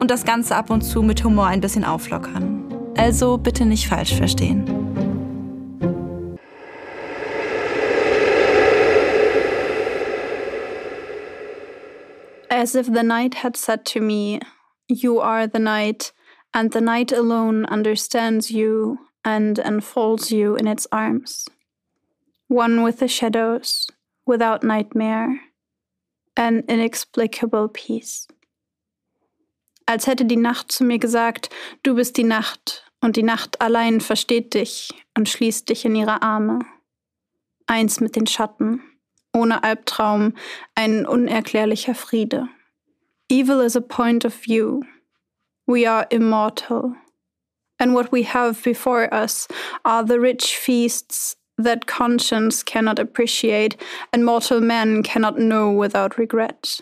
und das Ganze ab und zu mit Humor ein bisschen auflockern. Also bitte nicht falsch verstehen. As if the night had said to me, You are the night, and the night alone understands you and enfolds you in its arms. One with the shadows, without nightmare, an inexplicable peace. Als hätte die Nacht zu mir gesagt, du bist die Nacht, und die Nacht allein versteht dich und schließt dich in ihre Arme. Eins mit den Schatten, ohne Albtraum, ein unerklärlicher Friede. Evil is a point of view. We are immortal. And what we have before us are the rich feasts that conscience cannot appreciate and mortal man cannot know without regret.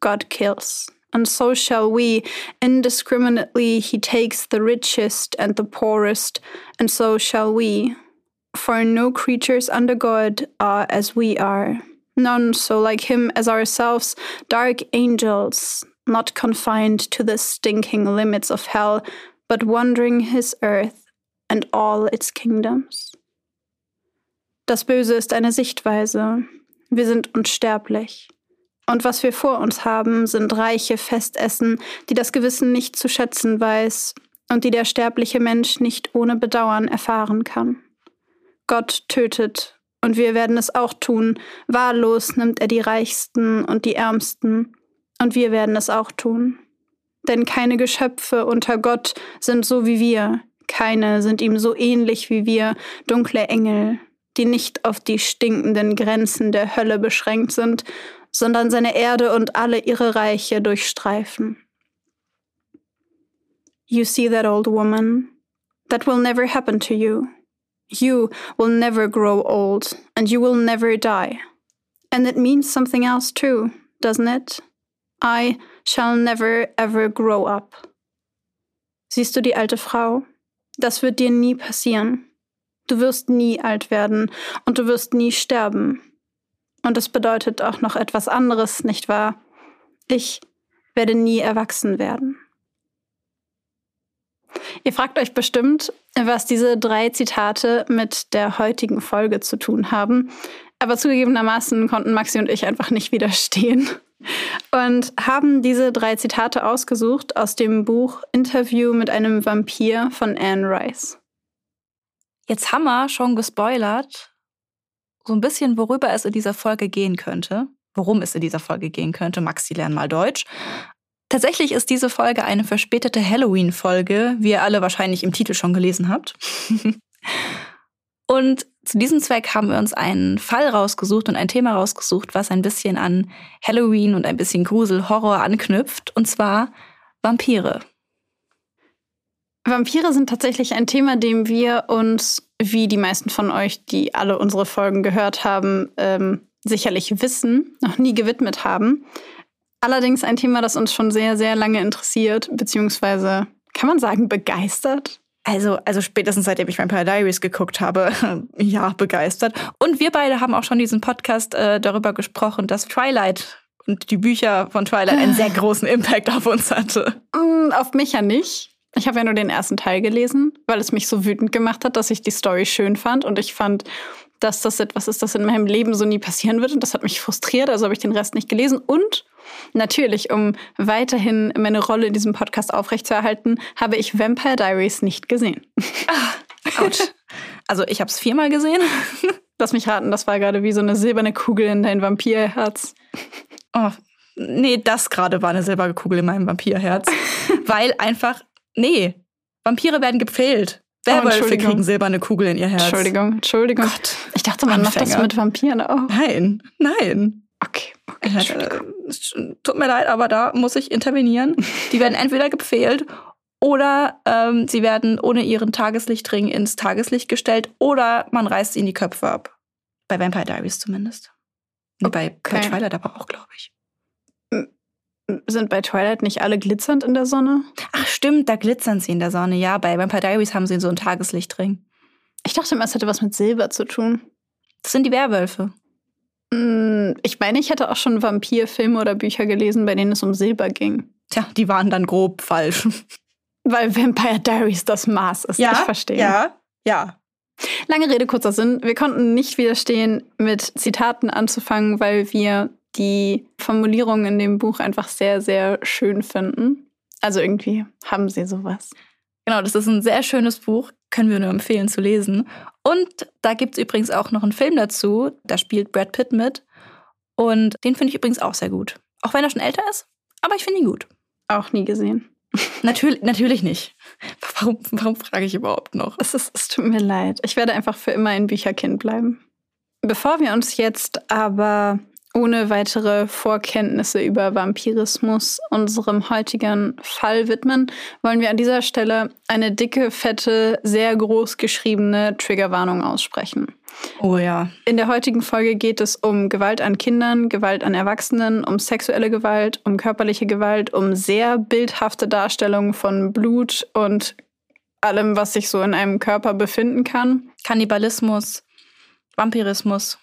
God kills and so shall we. Indiscriminately he takes the richest and the poorest, and so shall we. For no creatures under God are as we are, none so like him as ourselves, dark angels, not confined to the stinking limits of hell, but wandering his earth and all its kingdoms. Das Böse ist eine Sichtweise. Wir sind unsterblich. Und was wir vor uns haben, sind reiche Festessen, die das Gewissen nicht zu schätzen weiß und die der sterbliche Mensch nicht ohne Bedauern erfahren kann. Gott tötet, und wir werden es auch tun. Wahllos nimmt er die Reichsten und die Ärmsten, und wir werden es auch tun. Denn keine Geschöpfe unter Gott sind so wie wir, keine sind ihm so ähnlich wie wir, dunkle Engel, die nicht auf die stinkenden Grenzen der Hölle beschränkt sind, sondern seine Erde und alle ihre Reiche durchstreifen. You see that old woman? That will never happen to you. You will never grow old, and you will never die. And it means something else too, doesn't it? I shall never ever grow up. Siehst du die alte Frau? Das wird dir nie passieren. Du wirst nie alt werden und du wirst nie sterben. Und es bedeutet auch noch etwas anderes, nicht wahr? Ich werde nie erwachsen werden. Ihr fragt euch bestimmt, was diese drei Zitate mit der heutigen Folge zu tun haben. Aber zugegebenermaßen konnten Maxi und ich einfach nicht widerstehen und haben diese drei Zitate ausgesucht aus dem Buch Interview mit einem Vampir von Anne Rice. Jetzt haben wir schon gespoilert, so ein bisschen, worüber es in dieser Folge gehen könnte, worum es in dieser Folge gehen könnte. Maxi lernen mal Deutsch. Tatsächlich ist diese Folge eine verspätete Halloween-Folge, wie ihr alle wahrscheinlich im Titel schon gelesen habt. und zu diesem Zweck haben wir uns einen Fall rausgesucht und ein Thema rausgesucht, was ein bisschen an Halloween und ein bisschen Grusel, Horror anknüpft, und zwar Vampire. Vampire sind tatsächlich ein Thema, dem wir uns, wie die meisten von euch, die alle unsere Folgen gehört haben, ähm, sicherlich wissen, noch nie gewidmet haben. Allerdings ein Thema, das uns schon sehr, sehr lange interessiert, beziehungsweise kann man sagen, begeistert. Also, also spätestens seitdem ich Vampire Diaries geguckt habe, ja, begeistert. Und wir beide haben auch schon diesen Podcast äh, darüber gesprochen, dass Twilight und die Bücher von Twilight einen sehr großen Impact auf uns hatte. Mm, auf mich ja nicht. Ich habe ja nur den ersten Teil gelesen, weil es mich so wütend gemacht hat, dass ich die Story schön fand und ich fand, dass das etwas ist, das in meinem Leben so nie passieren wird und das hat mich frustriert, also habe ich den Rest nicht gelesen und Natürlich, um weiterhin meine Rolle in diesem Podcast aufrechtzuerhalten, habe ich Vampire Diaries nicht gesehen. Ah. Also ich habe es viermal gesehen. Lass mich raten, das war gerade wie so eine silberne Kugel in dein Vampirherz. Oh, nee, das gerade war eine silberne Kugel in meinem Vampirherz. Weil einfach, nee, Vampire werden gepfählt. Werwölfe Entschuldigung. kriegen silberne Kugel in ihr Herz. Entschuldigung, Entschuldigung. Gott, Ich dachte, man macht das Anfänger. mit Vampiren auch. Nein, nein. Okay, okay, Entschuldigung. Äh, Tut mir leid, aber da muss ich intervenieren. Die werden entweder gepfählt oder ähm, sie werden ohne ihren Tageslichtring ins Tageslicht gestellt oder man reißt ihnen die Köpfe ab. Bei Vampire Diaries zumindest. Nee, bei, bei Okay. Twilight aber auch, glaube ich. Sind bei Twilight nicht alle glitzernd in der Sonne? Ach stimmt, da glitzern sie in der Sonne. Ja, bei Vampire Diaries haben sie so einen Tageslichtring. Ich dachte immer, es hätte was mit Silber zu tun. Das sind die Werwölfe. Hm, Ich meine, ich hätte auch schon Vampirfilme oder Bücher gelesen, bei denen es um Silber ging. Tja, die waren dann grob falsch. Weil Vampire Diaries das Maß ist. ich verstehe. Ja, ja. Lange Rede, kurzer Sinn. Wir konnten nicht widerstehen, mit Zitaten anzufangen, weil wir die Formulierungen in dem Buch einfach sehr, sehr schön finden. Also irgendwie haben sie sowas. Genau, das ist ein sehr schönes Buch, können wir nur empfehlen zu lesen. Und da gibt es übrigens auch noch einen Film dazu, da spielt Brad Pitt mit. Und den finde ich übrigens auch sehr gut. Auch wenn er schon älter ist, aber ich finde ihn gut. Auch nie gesehen. Natürlich, natürlich nicht. Warum, warum frage ich überhaupt noch? Es, ist, es tut mir leid. Ich werde einfach für immer ein Bücherkind bleiben. Bevor wir uns jetzt aber ohne weitere Vorkenntnisse über Vampirismus unserem heutigen Fall widmen, wollen wir an dieser Stelle eine dicke, fette, sehr groß geschriebene Triggerwarnung aussprechen. Oh ja. In der heutigen Folge geht es um Gewalt an Kindern, Gewalt an Erwachsenen, um sexuelle Gewalt, um körperliche Gewalt, um sehr bildhafte Darstellungen von Blut und allem, was sich so in einem Körper befinden kann. Kannibalismus, Vampirismus.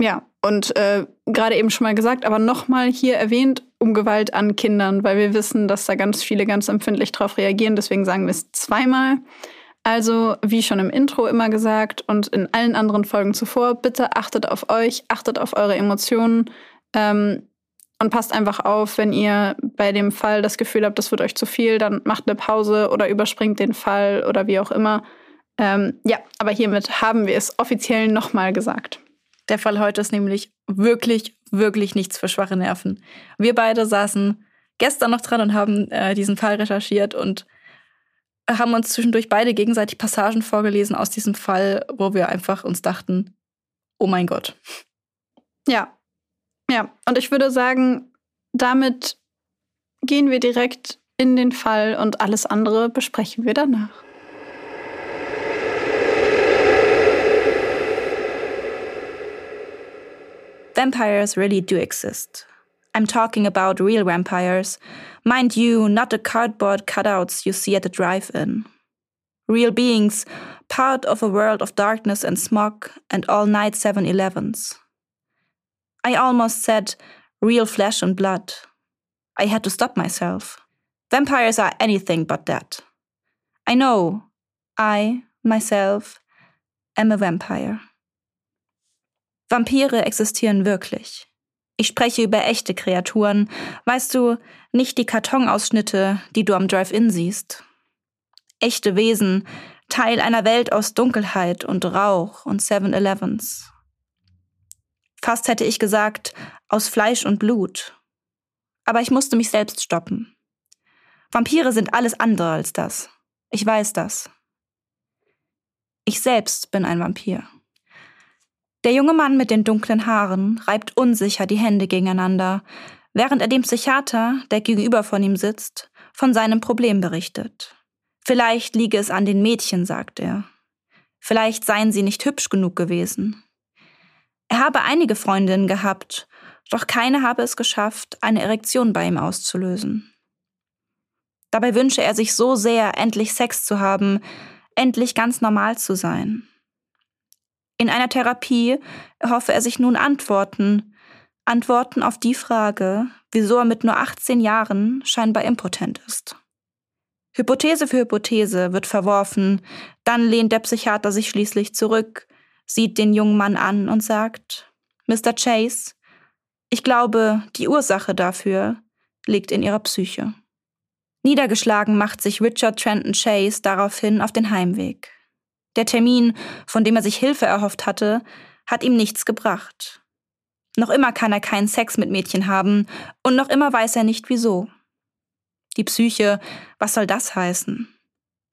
Ja, und äh, gerade eben schon mal gesagt, aber nochmal hier erwähnt, um Gewalt an Kindern, weil wir wissen, dass da ganz viele ganz empfindlich drauf reagieren. Deswegen sagen wir es zweimal. Also, wie schon im Intro immer gesagt und in allen anderen Folgen zuvor, bitte achtet auf euch, achtet auf eure Emotionen ähm, und passt einfach auf, wenn ihr bei dem Fall das Gefühl habt, das wird euch zu viel, dann macht eine Pause oder überspringt den Fall oder wie auch immer. Ähm, ja, aber hiermit haben wir es offiziell nochmal gesagt. Der Fall heute ist nämlich wirklich, wirklich nichts für schwache Nerven. Wir beide saßen gestern noch dran und haben äh, diesen Fall recherchiert und haben uns zwischendurch beide gegenseitig Passagen vorgelesen aus diesem Fall, wo wir einfach uns dachten, oh mein Gott. Ja. Ja, und ich würde sagen, damit gehen wir direkt in den Fall und alles andere besprechen wir danach. Vampires really do exist. I'm talking about real vampires. Mind you, not the cardboard cutouts you see at the drive in. Real beings, part of a world of darkness and smog and all night 7 Elevens. I almost said real flesh and blood. I had to stop myself. Vampires are anything but that. I know, I, myself, am a vampire. Vampire existieren wirklich. Ich spreche über echte Kreaturen, weißt du, nicht die Kartonausschnitte, die du am Drive-In siehst. Echte Wesen, Teil einer Welt aus Dunkelheit und Rauch und 7-Elevens. Fast hätte ich gesagt, aus Fleisch und Blut. Aber ich musste mich selbst stoppen. Vampire sind alles andere als das. Ich weiß das. Ich selbst bin ein Vampir. Der junge Mann mit den dunklen Haaren reibt unsicher die Hände gegeneinander, während er dem Psychiater, der gegenüber von ihm sitzt, von seinem Problem berichtet. Vielleicht liege es an den Mädchen, sagt er. Vielleicht seien sie nicht hübsch genug gewesen. Er habe einige Freundinnen gehabt, doch keine habe es geschafft, eine Erektion bei ihm auszulösen. Dabei wünsche er sich so sehr, endlich Sex zu haben, endlich ganz normal zu sein. In einer Therapie erhoffe er sich nun Antworten, Antworten auf die Frage, wieso er mit nur 18 Jahren scheinbar impotent ist. Hypothese für Hypothese wird verworfen, dann lehnt der Psychiater sich schließlich zurück, sieht den jungen Mann an und sagt, Mr. Chase, Ich glaube, die Ursache dafür liegt in ihrer Psyche. Niedergeschlagen macht sich Richard Trenton Chase daraufhin auf den Heimweg. Der Termin, von dem er sich Hilfe erhofft hatte, hat ihm nichts gebracht. Noch immer kann er keinen Sex mit Mädchen haben und noch immer weiß er nicht wieso. Die Psyche, was soll das heißen?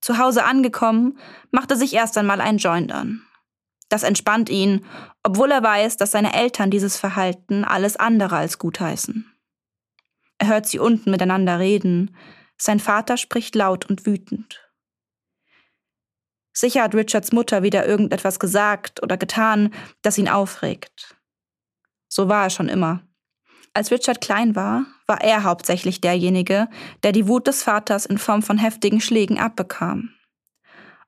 Zu Hause angekommen, macht er sich erst einmal ein Joint an. Das entspannt ihn, obwohl er weiß, dass seine Eltern dieses Verhalten alles andere als gutheißen. Er hört sie unten miteinander reden. Sein Vater spricht laut und wütend. Sicher hat Richards Mutter wieder irgendetwas gesagt oder getan, das ihn aufregt. So war er schon immer. Als Richard klein war, war er hauptsächlich derjenige, der die Wut des Vaters in Form von heftigen Schlägen abbekam.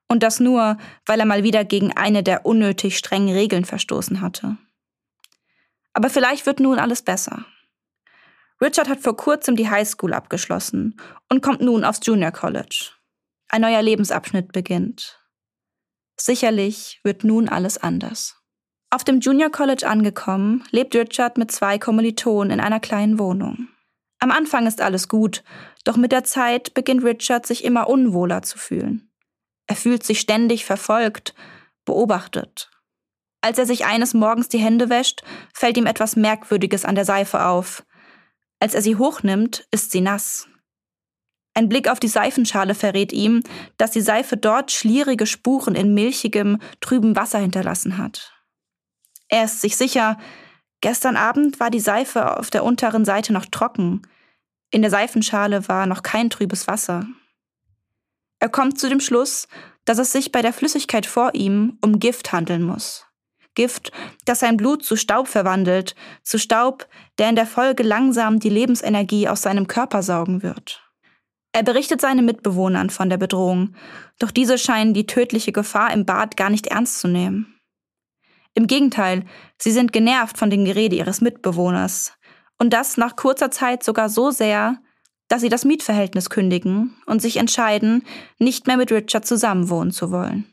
Und das nur, weil er mal wieder gegen eine der unnötig strengen Regeln verstoßen hatte. Aber vielleicht wird nun alles besser. Richard hat vor kurzem die Highschool abgeschlossen und kommt nun aufs Junior College. Ein neuer Lebensabschnitt beginnt. Sicherlich wird nun alles anders. Auf dem Junior College angekommen, lebt Richard mit zwei Kommilitonen in einer kleinen Wohnung. Am Anfang ist alles gut, doch mit der Zeit beginnt Richard sich immer unwohler zu fühlen. Er fühlt sich ständig verfolgt, beobachtet. Als er sich eines Morgens die Hände wäscht, fällt ihm etwas Merkwürdiges an der Seife auf. Als er sie hochnimmt, ist sie nass. Ein Blick auf die Seifenschale verrät ihm, dass die Seife dort schlierige Spuren in milchigem, trübem Wasser hinterlassen hat. Er ist sich sicher, gestern Abend war die Seife auf der unteren Seite noch trocken. In der Seifenschale war noch kein trübes Wasser. Er kommt zu dem Schluss, dass es sich bei der Flüssigkeit vor ihm um Gift handeln muss. Gift, das sein Blut zu Staub verwandelt, zu Staub, der in der Folge langsam die Lebensenergie aus seinem Körper saugen wird. Er berichtet seinen Mitbewohnern von der Bedrohung, doch diese scheinen die tödliche Gefahr im Bad gar nicht ernst zu nehmen. Im Gegenteil, sie sind genervt von den Gerede ihres Mitbewohners. Und das nach kurzer Zeit sogar so sehr, dass sie das Mietverhältnis kündigen und sich entscheiden, nicht mehr mit Richard zusammenwohnen zu wollen.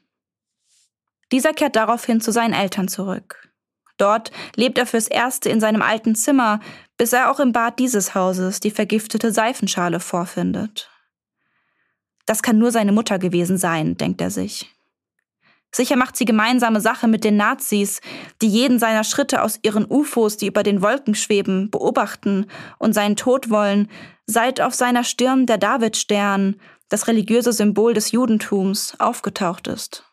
Dieser kehrt daraufhin zu seinen Eltern zurück. Dort lebt er fürs Erste in seinem alten Zimmer, bis er auch im Bad dieses Hauses die vergiftete Seifenschale vorfindet. Das kann nur seine Mutter gewesen sein, denkt er sich. Sicher macht sie gemeinsame Sache mit den Nazis, die jeden seiner Schritte aus ihren UFOs, die über den Wolken schweben, beobachten und seinen Tod wollen, seit auf seiner Stirn der Davidstern, das religiöse Symbol des Judentums, aufgetaucht ist.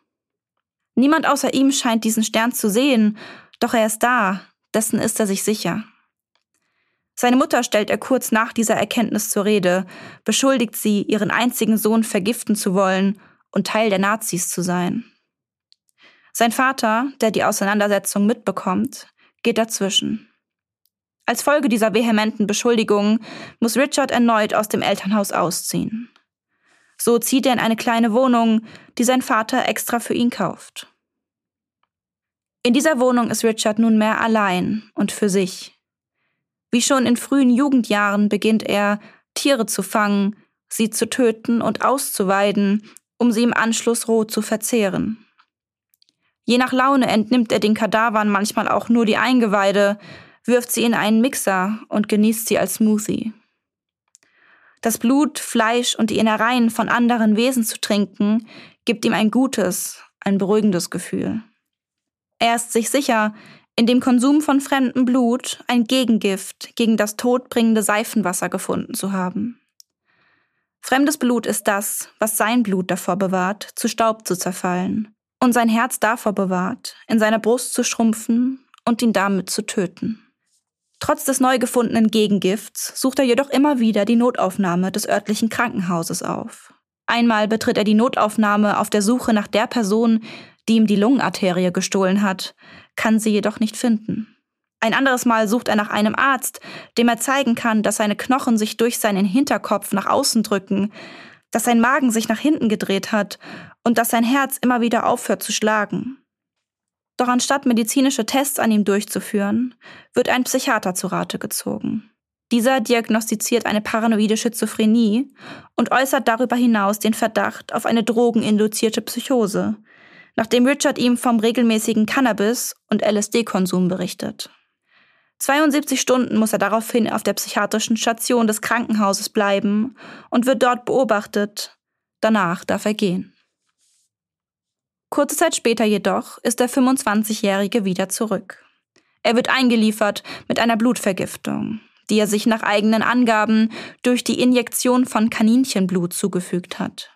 Niemand außer ihm scheint diesen Stern zu sehen, doch er ist da, dessen ist er sich sicher. Seine Mutter stellt er kurz nach dieser Erkenntnis zur Rede, beschuldigt sie, ihren einzigen Sohn vergiften zu wollen und Teil der Nazis zu sein. Sein Vater, der die Auseinandersetzung mitbekommt, geht dazwischen. Als Folge dieser vehementen Beschuldigungen muss Richard erneut aus dem Elternhaus ausziehen. So zieht er in eine kleine Wohnung, die sein Vater extra für ihn kauft. In dieser Wohnung ist Richard nunmehr allein und für sich. Wie schon in frühen Jugendjahren beginnt er, Tiere zu fangen, sie zu töten und auszuweiden, um sie im Anschluss roh zu verzehren. Je nach Laune entnimmt er den Kadavern manchmal auch nur die Eingeweide, wirft sie in einen Mixer und genießt sie als Smoothie. Das Blut, Fleisch und die Innereien von anderen Wesen zu trinken, gibt ihm ein gutes, ein beruhigendes Gefühl. Er ist sich sicher, in dem Konsum von fremdem Blut ein Gegengift gegen das todbringende Seifenwasser gefunden zu haben. Fremdes Blut ist das, was sein Blut davor bewahrt, zu Staub zu zerfallen und sein Herz davor bewahrt, in seiner Brust zu schrumpfen und ihn damit zu töten. Trotz des neu gefundenen Gegengifts sucht er jedoch immer wieder die Notaufnahme des örtlichen Krankenhauses auf. Einmal betritt er die Notaufnahme auf der Suche nach der Person, die ihm die Lungenarterie gestohlen hat, kann sie jedoch nicht finden. Ein anderes Mal sucht er nach einem Arzt, dem er zeigen kann, dass seine Knochen sich durch seinen Hinterkopf nach außen drücken, dass sein Magen sich nach hinten gedreht hat und dass sein Herz immer wieder aufhört zu schlagen. Doch anstatt medizinische Tests an ihm durchzuführen, wird ein Psychiater zu Rate gezogen. Dieser diagnostiziert eine paranoide Schizophrenie und äußert darüber hinaus den Verdacht auf eine drogeninduzierte Psychose, nachdem Richard ihm vom regelmäßigen Cannabis- und LSD-Konsum berichtet. 72 Stunden muss er daraufhin auf der psychiatrischen Station des Krankenhauses bleiben und wird dort beobachtet. Danach darf er gehen. Kurze Zeit später jedoch ist der 25-Jährige wieder zurück. Er wird eingeliefert mit einer Blutvergiftung, die er sich nach eigenen Angaben durch die Injektion von Kaninchenblut zugefügt hat.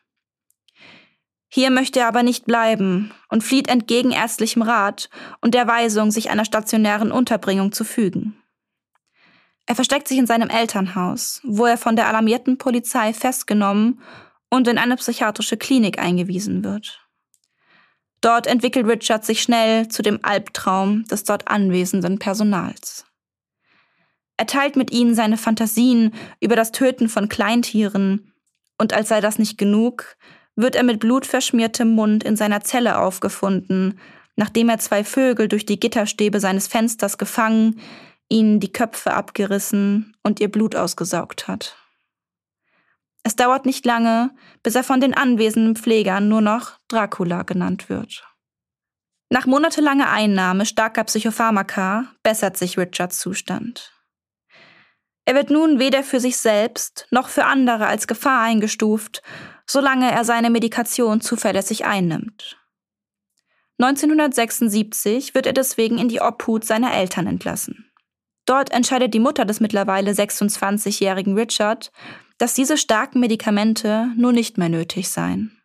Hier möchte er aber nicht bleiben und flieht entgegen ärztlichem Rat und der Weisung, sich einer stationären Unterbringung zu fügen. Er versteckt sich in seinem Elternhaus, wo er von der alarmierten Polizei festgenommen und in eine psychiatrische Klinik eingewiesen wird. Dort entwickelt Richard sich schnell zu dem Albtraum des dort anwesenden Personals. Er teilt mit ihnen seine Fantasien über das Töten von Kleintieren, und als sei das nicht genug, wird er mit blutverschmiertem Mund in seiner Zelle aufgefunden, nachdem er zwei Vögel durch die Gitterstäbe seines Fensters gefangen, ihnen die Köpfe abgerissen und ihr Blut ausgesaugt hat. Es dauert nicht lange, bis er von den anwesenden Pflegern nur noch Dracula genannt wird. Nach monatelanger Einnahme starker Psychopharmaka bessert sich Richards Zustand. Er wird nun weder für sich selbst noch für andere als Gefahr eingestuft, solange er seine Medikation zuverlässig einnimmt. 1976 wird er deswegen in die Obhut seiner Eltern entlassen. Dort entscheidet die Mutter des mittlerweile 26-jährigen Richard, dass diese starken Medikamente nun nicht mehr nötig seien.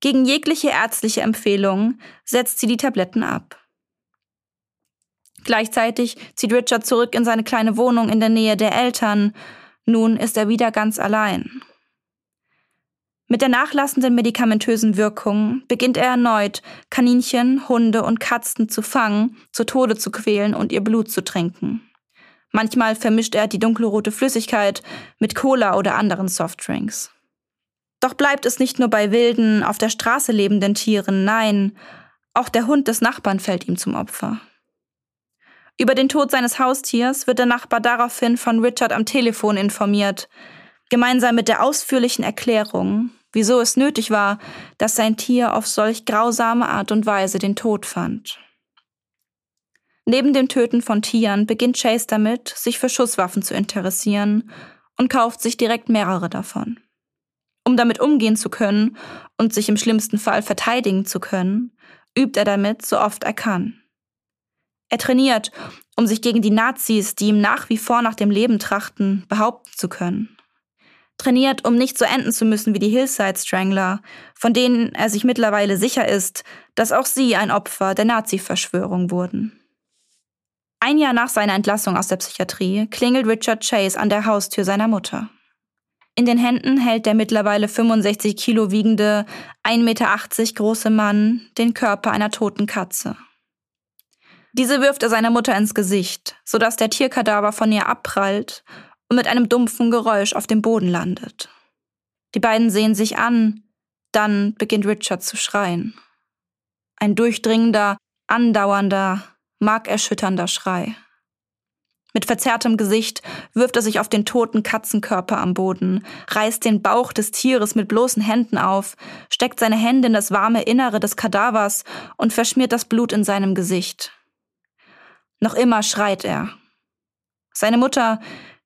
Gegen jegliche ärztliche Empfehlung setzt sie die Tabletten ab. Gleichzeitig zieht Richard zurück in seine kleine Wohnung in der Nähe der Eltern. Nun ist er wieder ganz allein. Mit der nachlassenden medikamentösen Wirkung beginnt er erneut, Kaninchen, Hunde und Katzen zu fangen, zu Tode zu quälen und ihr Blut zu trinken. Manchmal vermischt er die dunkelrote Flüssigkeit mit Cola oder anderen Softdrinks. Doch bleibt es nicht nur bei wilden, auf der Straße lebenden Tieren, nein, auch der Hund des Nachbarn fällt ihm zum Opfer. Über den Tod seines Haustiers wird der Nachbar daraufhin von Richard am Telefon informiert, gemeinsam mit der ausführlichen Erklärung, wieso es nötig war, dass sein Tier auf solch grausame Art und Weise den Tod fand. Neben dem Töten von Tieren beginnt Chase damit, sich für Schusswaffen zu interessieren und kauft sich direkt mehrere davon. Um damit umgehen zu können und sich im schlimmsten Fall verteidigen zu können, übt er damit so oft er kann. Er trainiert, um sich gegen die Nazis, die ihm nach wie vor nach dem Leben trachten, behaupten zu können. Trainiert, um nicht so enden zu müssen wie die Hillside Strangler, von denen er sich mittlerweile sicher ist, dass auch sie ein Opfer der Nazi-Verschwörung wurden. Ein Jahr nach seiner Entlassung aus der Psychiatrie klingelt Richard Chase an der Haustür seiner Mutter. In den Händen hält der mittlerweile 65 Kilo wiegende, 1,80 Meter große Mann den Körper einer toten Katze. Diese wirft er seiner Mutter ins Gesicht, sodass der Tierkadaver von ihr abprallt und mit einem dumpfen Geräusch auf dem Boden landet. Die beiden sehen sich an, dann beginnt Richard zu schreien. Ein durchdringender, andauernder, markerschütternder Schrei. Mit verzerrtem Gesicht wirft er sich auf den toten Katzenkörper am Boden, reißt den Bauch des Tieres mit bloßen Händen auf, steckt seine Hände in das warme Innere des Kadavers und verschmiert das Blut in seinem Gesicht. Noch immer schreit er. Seine Mutter,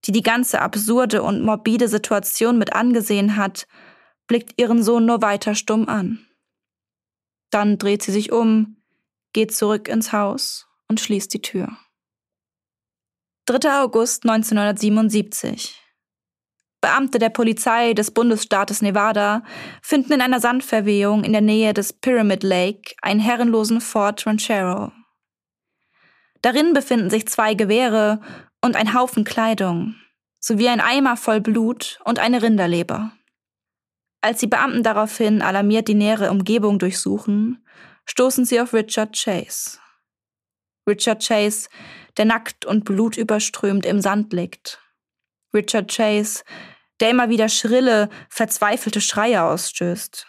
die die ganze absurde und morbide Situation mit angesehen hat, blickt ihren Sohn nur weiter stumm an. Dann dreht sie sich um, geht zurück ins Haus und schließt die Tür. 3. August 1977. Beamte der Polizei des Bundesstaates Nevada finden in einer Sandverwehung in der Nähe des Pyramid Lake einen herrenlosen Fort Ranchero. Darin befinden sich zwei Gewehre und ein Haufen Kleidung, sowie ein Eimer voll Blut und eine Rinderleber. Als die Beamten daraufhin alarmiert die nähere Umgebung durchsuchen, stoßen sie auf Richard Chase. Richard Chase, der nackt und blutüberströmt im Sand liegt. Richard Chase, der immer wieder schrille, verzweifelte Schreie ausstößt.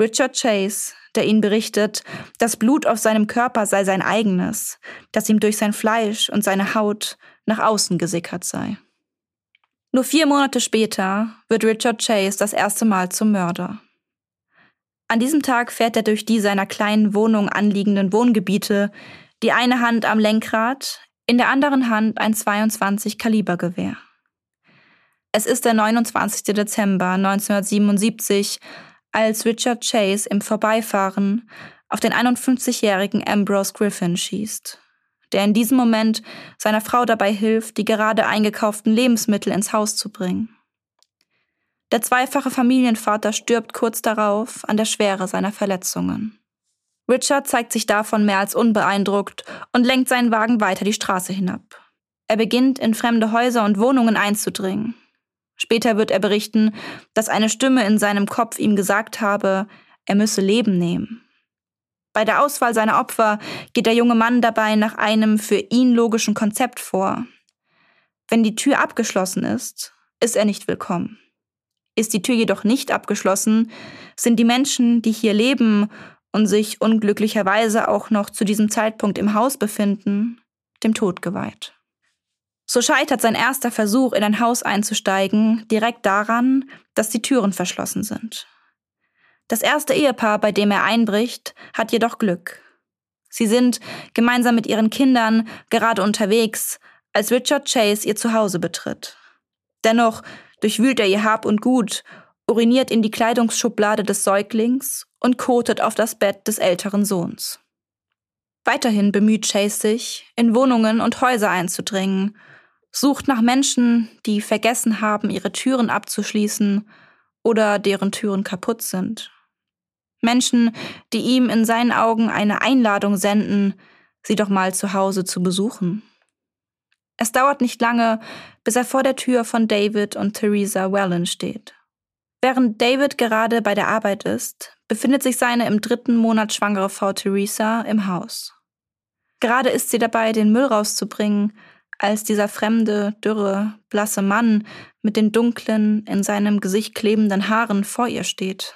Richard Chase, der ihnen berichtet, das Blut auf seinem Körper sei sein eigenes, das ihm durch sein Fleisch und seine Haut nach außen gesickert sei. Nur vier Monate später wird Richard Chase das erste Mal zum Mörder. An diesem Tag fährt er durch die seiner kleinen Wohnung anliegenden Wohngebiete, die eine Hand am Lenkrad, in der anderen Hand ein 22 Kaliber Gewehr. Es ist der 29. Dezember 1977, als Richard Chase im Vorbeifahren auf den 51-jährigen Ambrose Griffin schießt, der in diesem Moment seiner Frau dabei hilft, die gerade eingekauften Lebensmittel ins Haus zu bringen. Der zweifache Familienvater stirbt kurz darauf an der Schwere seiner Verletzungen. Richard zeigt sich davon mehr als unbeeindruckt und lenkt seinen Wagen weiter die Straße hinab. Er beginnt, in fremde Häuser und Wohnungen einzudringen. Später wird er berichten, dass eine Stimme in seinem Kopf ihm gesagt habe, er müsse Leben nehmen. Bei der Auswahl seiner Opfer geht der junge Mann dabei nach einem für ihn logischen Konzept vor. Wenn die Tür abgeschlossen ist, ist er nicht willkommen. Ist die Tür jedoch nicht abgeschlossen, sind die Menschen, die hier leben und sich unglücklicherweise auch noch zu diesem Zeitpunkt im Haus befinden, dem Tod geweiht. So scheitert sein erster Versuch, in ein Haus einzusteigen, direkt daran, dass die Türen verschlossen sind. Das erste Ehepaar, bei dem er einbricht, hat jedoch Glück. Sie sind gemeinsam mit ihren Kindern gerade unterwegs, als Richard Chase ihr Zuhause betritt. Dennoch durchwühlt er ihr Hab und Gut, uriniert in die Kleidungsschublade des Säuglings und kotet auf das Bett des älteren Sohns. Weiterhin bemüht Chase sich, in Wohnungen und Häuser einzudringen, sucht nach Menschen, die vergessen haben, ihre Türen abzuschließen oder deren Türen kaputt sind. Menschen, die ihm in seinen Augen eine Einladung senden, sie doch mal zu Hause zu besuchen. Es dauert nicht lange, bis er vor der Tür von David und Theresa Wellen steht. Während David gerade bei der Arbeit ist, befindet sich seine im dritten Monat schwangere Frau Theresa im Haus. Gerade ist sie dabei, den Müll rauszubringen, als dieser fremde, dürre, blasse Mann mit den dunklen, in seinem Gesicht klebenden Haaren vor ihr steht.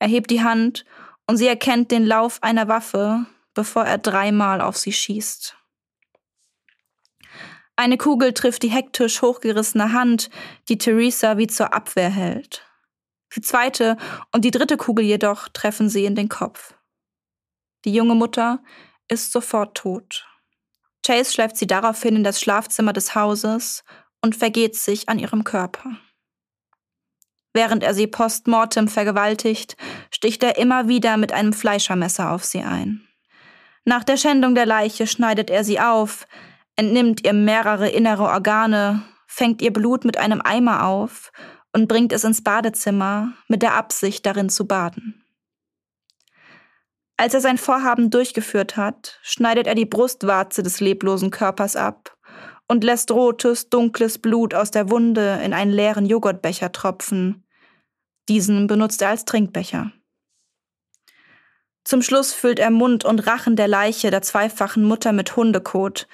Er hebt die Hand und sie erkennt den Lauf einer Waffe, bevor er dreimal auf sie schießt. Eine Kugel trifft die hektisch hochgerissene Hand, die Theresa wie zur Abwehr hält. Die zweite und die dritte Kugel jedoch treffen sie in den Kopf. Die junge Mutter ist sofort tot. Chase schleift sie daraufhin in das Schlafzimmer des Hauses und vergeht sich an ihrem Körper. Während er sie postmortem vergewaltigt, sticht er immer wieder mit einem Fleischermesser auf sie ein. Nach der Schändung der Leiche schneidet er sie auf, entnimmt ihr mehrere innere Organe, fängt ihr Blut mit einem Eimer auf und bringt es ins Badezimmer mit der Absicht, darin zu baden. Als er sein Vorhaben durchgeführt hat, schneidet er die Brustwarze des leblosen Körpers ab und lässt rotes, dunkles Blut aus der Wunde in einen leeren Joghurtbecher tropfen, diesen benutzt er als Trinkbecher. Zum Schluss füllt er Mund und Rachen der Leiche der zweifachen Mutter mit Hundekot,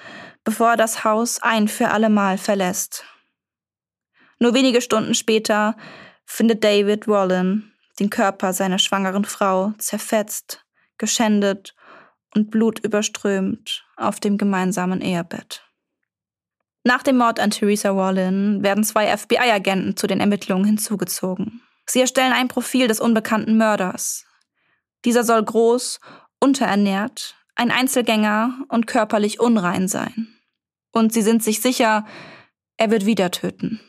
bevor er das Haus ein für allemal verlässt. Nur wenige Stunden später findet David Wallen den Körper seiner schwangeren Frau zerfetzt, geschändet und blutüberströmt auf dem gemeinsamen Ehebett. Nach dem Mord an Theresa Wallen werden zwei FBI-Agenten zu den Ermittlungen hinzugezogen. Sie erstellen ein Profil des unbekannten Mörders. Dieser soll groß, unterernährt, ein Einzelgänger und körperlich unrein sein. Und sie sind sich sicher, er wird wieder töten.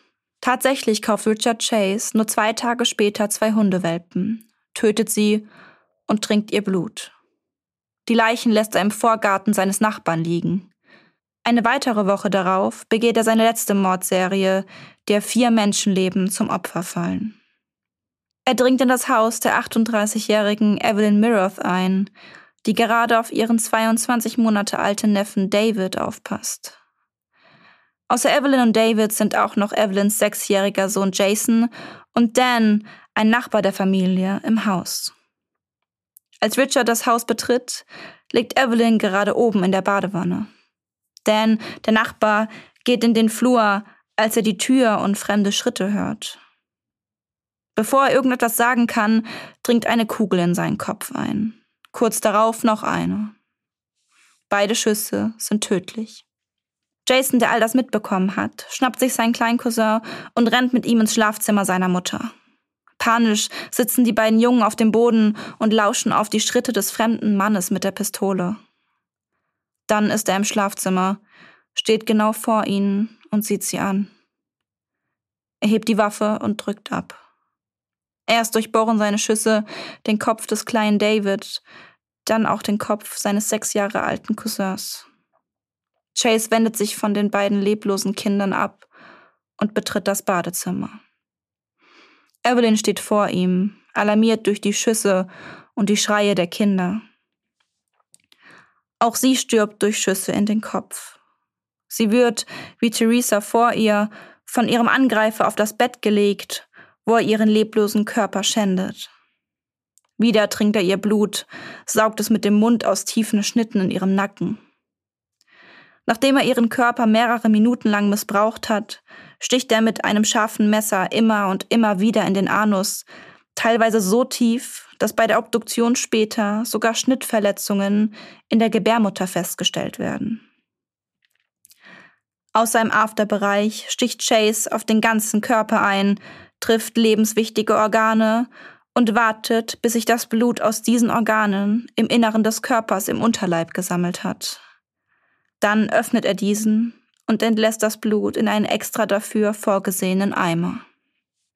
Tatsächlich kauft Richard Chase nur zwei Tage später zwei Hundewelpen, tötet sie und trinkt ihr Blut. Die Leichen lässt er im Vorgarten seines Nachbarn liegen. Eine weitere Woche darauf begeht er seine letzte Mordserie, der vier Menschenleben zum Opfer fallen. Er dringt in das Haus der 38-jährigen Evelyn Miroth ein, die gerade auf ihren 22 Monate alten Neffen David aufpasst. Außer Evelyn und David sind auch noch Evelyns sechsjähriger Sohn Jason und Dan, ein Nachbar der Familie, im Haus. Als Richard das Haus betritt, liegt Evelyn gerade oben in der Badewanne. Dan, der Nachbar, geht in den Flur, als er die Tür und fremde Schritte hört. Bevor er irgendetwas sagen kann, dringt eine Kugel in seinen Kopf ein. Kurz darauf noch eine. Beide Schüsse sind tödlich. Jason, der all das mitbekommen hat, schnappt sich seinen kleinen Cousin und rennt mit ihm ins Schlafzimmer seiner Mutter. Panisch sitzen die beiden Jungen auf dem Boden und lauschen auf die Schritte des fremden Mannes mit der Pistole. Dann ist er im Schlafzimmer, steht genau vor ihnen und sieht sie an. Er hebt die Waffe und drückt ab. Erst durchbohren seine Schüsse den Kopf des kleinen David, dann auch den Kopf seines sechs Jahre alten Cousins. Chase wendet sich von den beiden leblosen Kindern ab und betritt das Badezimmer. Evelyn steht vor ihm, alarmiert durch die Schüsse und die Schreie der Kinder. Auch sie stirbt durch Schüsse in den Kopf. Sie wird, wie Theresa vor ihr, von ihrem Angreifer auf das Bett gelegt, wo er ihren leblosen Körper schändet. Wieder trinkt er ihr Blut, saugt es mit dem Mund aus tiefen Schnitten in ihrem Nacken. Nachdem er ihren Körper mehrere Minuten lang missbraucht hat, sticht er mit einem scharfen Messer immer und immer wieder in den Anus, teilweise so tief, dass bei der Obduktion später sogar Schnittverletzungen in der Gebärmutter festgestellt werden. Aus seinem Afterbereich sticht Chase auf den ganzen Körper ein, trifft lebenswichtige Organe und wartet, bis sich das Blut aus diesen Organen im Inneren des Körpers im Unterleib gesammelt hat. Dann öffnet er diesen und entlässt das Blut in einen extra dafür vorgesehenen Eimer.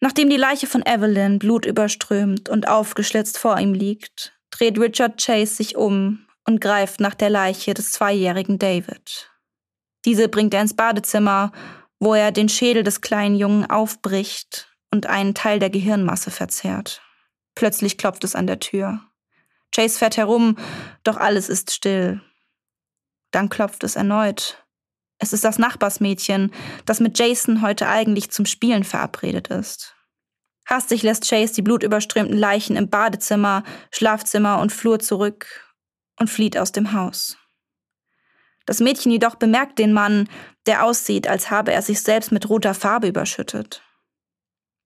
Nachdem die Leiche von Evelyn blutüberströmt und aufgeschlitzt vor ihm liegt, dreht Richard Chase sich um und greift nach der Leiche des zweijährigen David. Diese bringt er ins Badezimmer, wo er den Schädel des kleinen Jungen aufbricht und einen Teil der Gehirnmasse verzehrt. Plötzlich klopft es an der Tür. Chase fährt herum, doch alles ist still. Dann klopft es erneut. Es ist das Nachbarsmädchen, das mit Jason heute eigentlich zum Spielen verabredet ist. Hastig lässt Chase die blutüberströmten Leichen im Badezimmer, Schlafzimmer und Flur zurück und flieht aus dem Haus. Das Mädchen jedoch bemerkt den Mann, der aussieht, als habe er sich selbst mit roter Farbe überschüttet.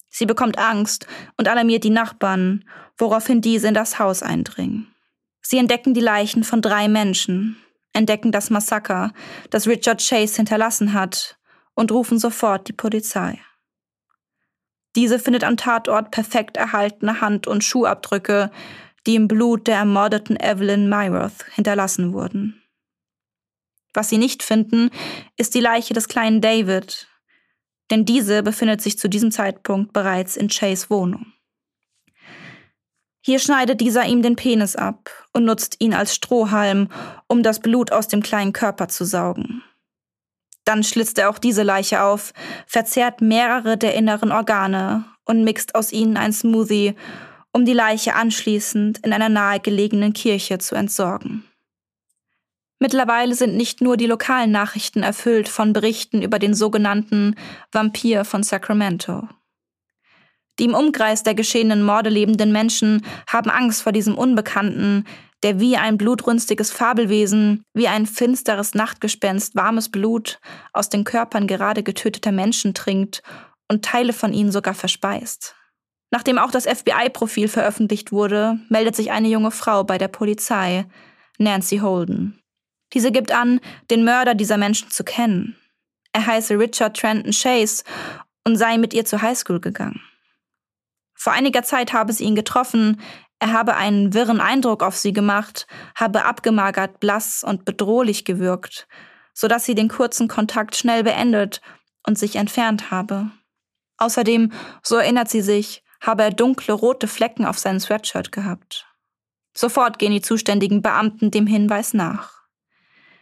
Sie bekommt Angst und alarmiert die Nachbarn, woraufhin diese in das Haus eindringen. Sie entdecken die Leichen von drei Menschen, entdecken das Massaker, das Richard Chase hinterlassen hat, und rufen sofort die Polizei. Diese findet am Tatort perfekt erhaltene Hand- und Schuhabdrücke, die im Blut der ermordeten Evelyn Myroth hinterlassen wurden. Was sie nicht finden, ist die Leiche des kleinen David, denn diese befindet sich zu diesem Zeitpunkt bereits in Chase Wohnung. Hier schneidet dieser ihm den Penis ab und nutzt ihn als Strohhalm, um das Blut aus dem kleinen Körper zu saugen. Dann schlitzt er auch diese Leiche auf, verzehrt mehrere der inneren Organe und mixt aus ihnen ein Smoothie, um die Leiche anschließend in einer nahegelegenen Kirche zu entsorgen. Mittlerweile sind nicht nur die lokalen Nachrichten erfüllt von Berichten über den sogenannten Vampir von Sacramento. Die im Umkreis der geschehenen Morde lebenden Menschen haben Angst vor diesem Unbekannten, der wie ein blutrünstiges Fabelwesen, wie ein finsteres Nachtgespenst warmes Blut aus den Körpern gerade getöteter Menschen trinkt und Teile von ihnen sogar verspeist. Nachdem auch das FBI-Profil veröffentlicht wurde, meldet sich eine junge Frau bei der Polizei, Nancy Holden. Diese gibt an, den Mörder dieser Menschen zu kennen. Er heiße Richard Trenton Chase und sei mit ihr zur Highschool gegangen. Vor einiger Zeit habe sie ihn getroffen, er habe einen wirren Eindruck auf sie gemacht, habe abgemagert, blass und bedrohlich gewirkt, so dass sie den kurzen Kontakt schnell beendet und sich entfernt habe. Außerdem, so erinnert sie sich, habe er dunkle rote Flecken auf seinem Sweatshirt gehabt. Sofort gehen die zuständigen Beamten dem Hinweis nach.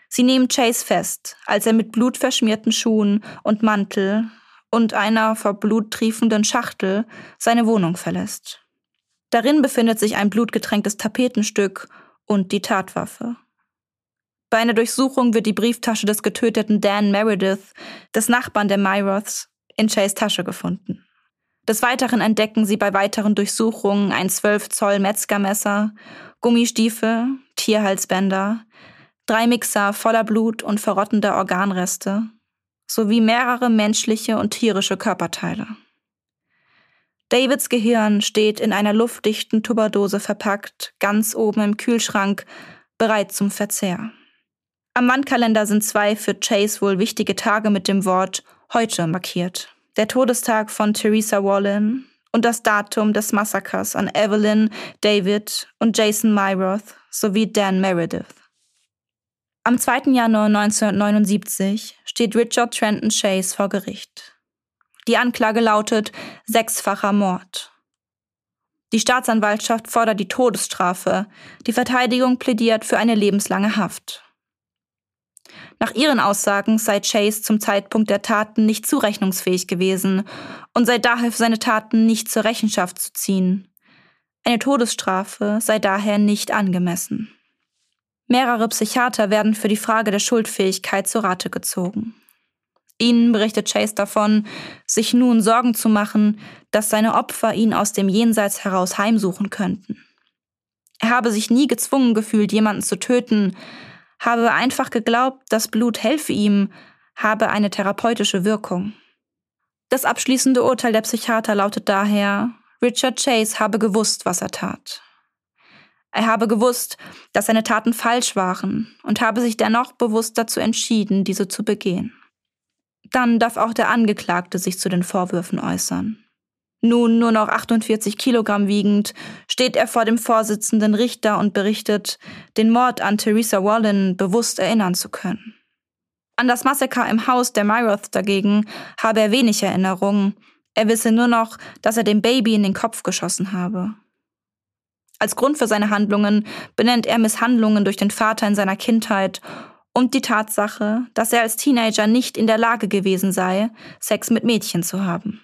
Sie nehmen Chase fest, als er mit blutverschmierten Schuhen und Mantel und einer vor Blut triefenden Schachtel seine Wohnung verlässt. Darin befindet sich ein blutgetränktes Tapetenstück und die Tatwaffe. Bei einer Durchsuchung wird die Brieftasche des getöteten Dan Meredith, des Nachbarn der Myroths, in Chase Tasche gefunden. Des Weiteren entdecken sie bei weiteren Durchsuchungen ein 12 Zoll Metzgermesser, Gummistiefel, Tierhalsbänder, drei Mixer voller Blut und verrottender Organreste sowie mehrere menschliche und tierische Körperteile. Davids Gehirn steht in einer luftdichten Tupperdose verpackt, ganz oben im Kühlschrank, bereit zum Verzehr. Am Wandkalender sind zwei für Chase wohl wichtige Tage mit dem Wort heute markiert. Der Todestag von Theresa Wallen und das Datum des Massakers an Evelyn, David und Jason Myroth sowie Dan Meredith. Am 2. Januar 1979 steht Richard Trenton Chase vor Gericht. Die Anklage lautet sechsfacher Mord. Die Staatsanwaltschaft fordert die Todesstrafe, die Verteidigung plädiert für eine lebenslange Haft. Nach ihren Aussagen sei Chase zum Zeitpunkt der Taten nicht zurechnungsfähig gewesen und sei daher für seine Taten nicht zur Rechenschaft zu ziehen. Eine Todesstrafe sei daher nicht angemessen. Mehrere Psychiater werden für die Frage der Schuldfähigkeit zu Rate gezogen. Ihnen berichtet Chase davon, sich nun Sorgen zu machen, dass seine Opfer ihn aus dem Jenseits heraus heimsuchen könnten. Er habe sich nie gezwungen gefühlt, jemanden zu töten, habe einfach geglaubt, das Blut helfe ihm, habe eine therapeutische Wirkung. Das abschließende Urteil der Psychiater lautet daher, Richard Chase habe gewusst, was er tat. Er habe gewusst, dass seine Taten falsch waren und habe sich dennoch bewusst dazu entschieden, diese zu begehen. Dann darf auch der Angeklagte sich zu den Vorwürfen äußern. Nun nur noch 48 Kilogramm wiegend, steht er vor dem Vorsitzenden Richter und berichtet, den Mord an Theresa Wallen bewusst erinnern zu können. An das Massaker im Haus der Myroth dagegen habe er wenig Erinnerung. Er wisse nur noch, dass er dem Baby in den Kopf geschossen habe. Als Grund für seine Handlungen benennt er Misshandlungen durch den Vater in seiner Kindheit und die Tatsache, dass er als Teenager nicht in der Lage gewesen sei, Sex mit Mädchen zu haben.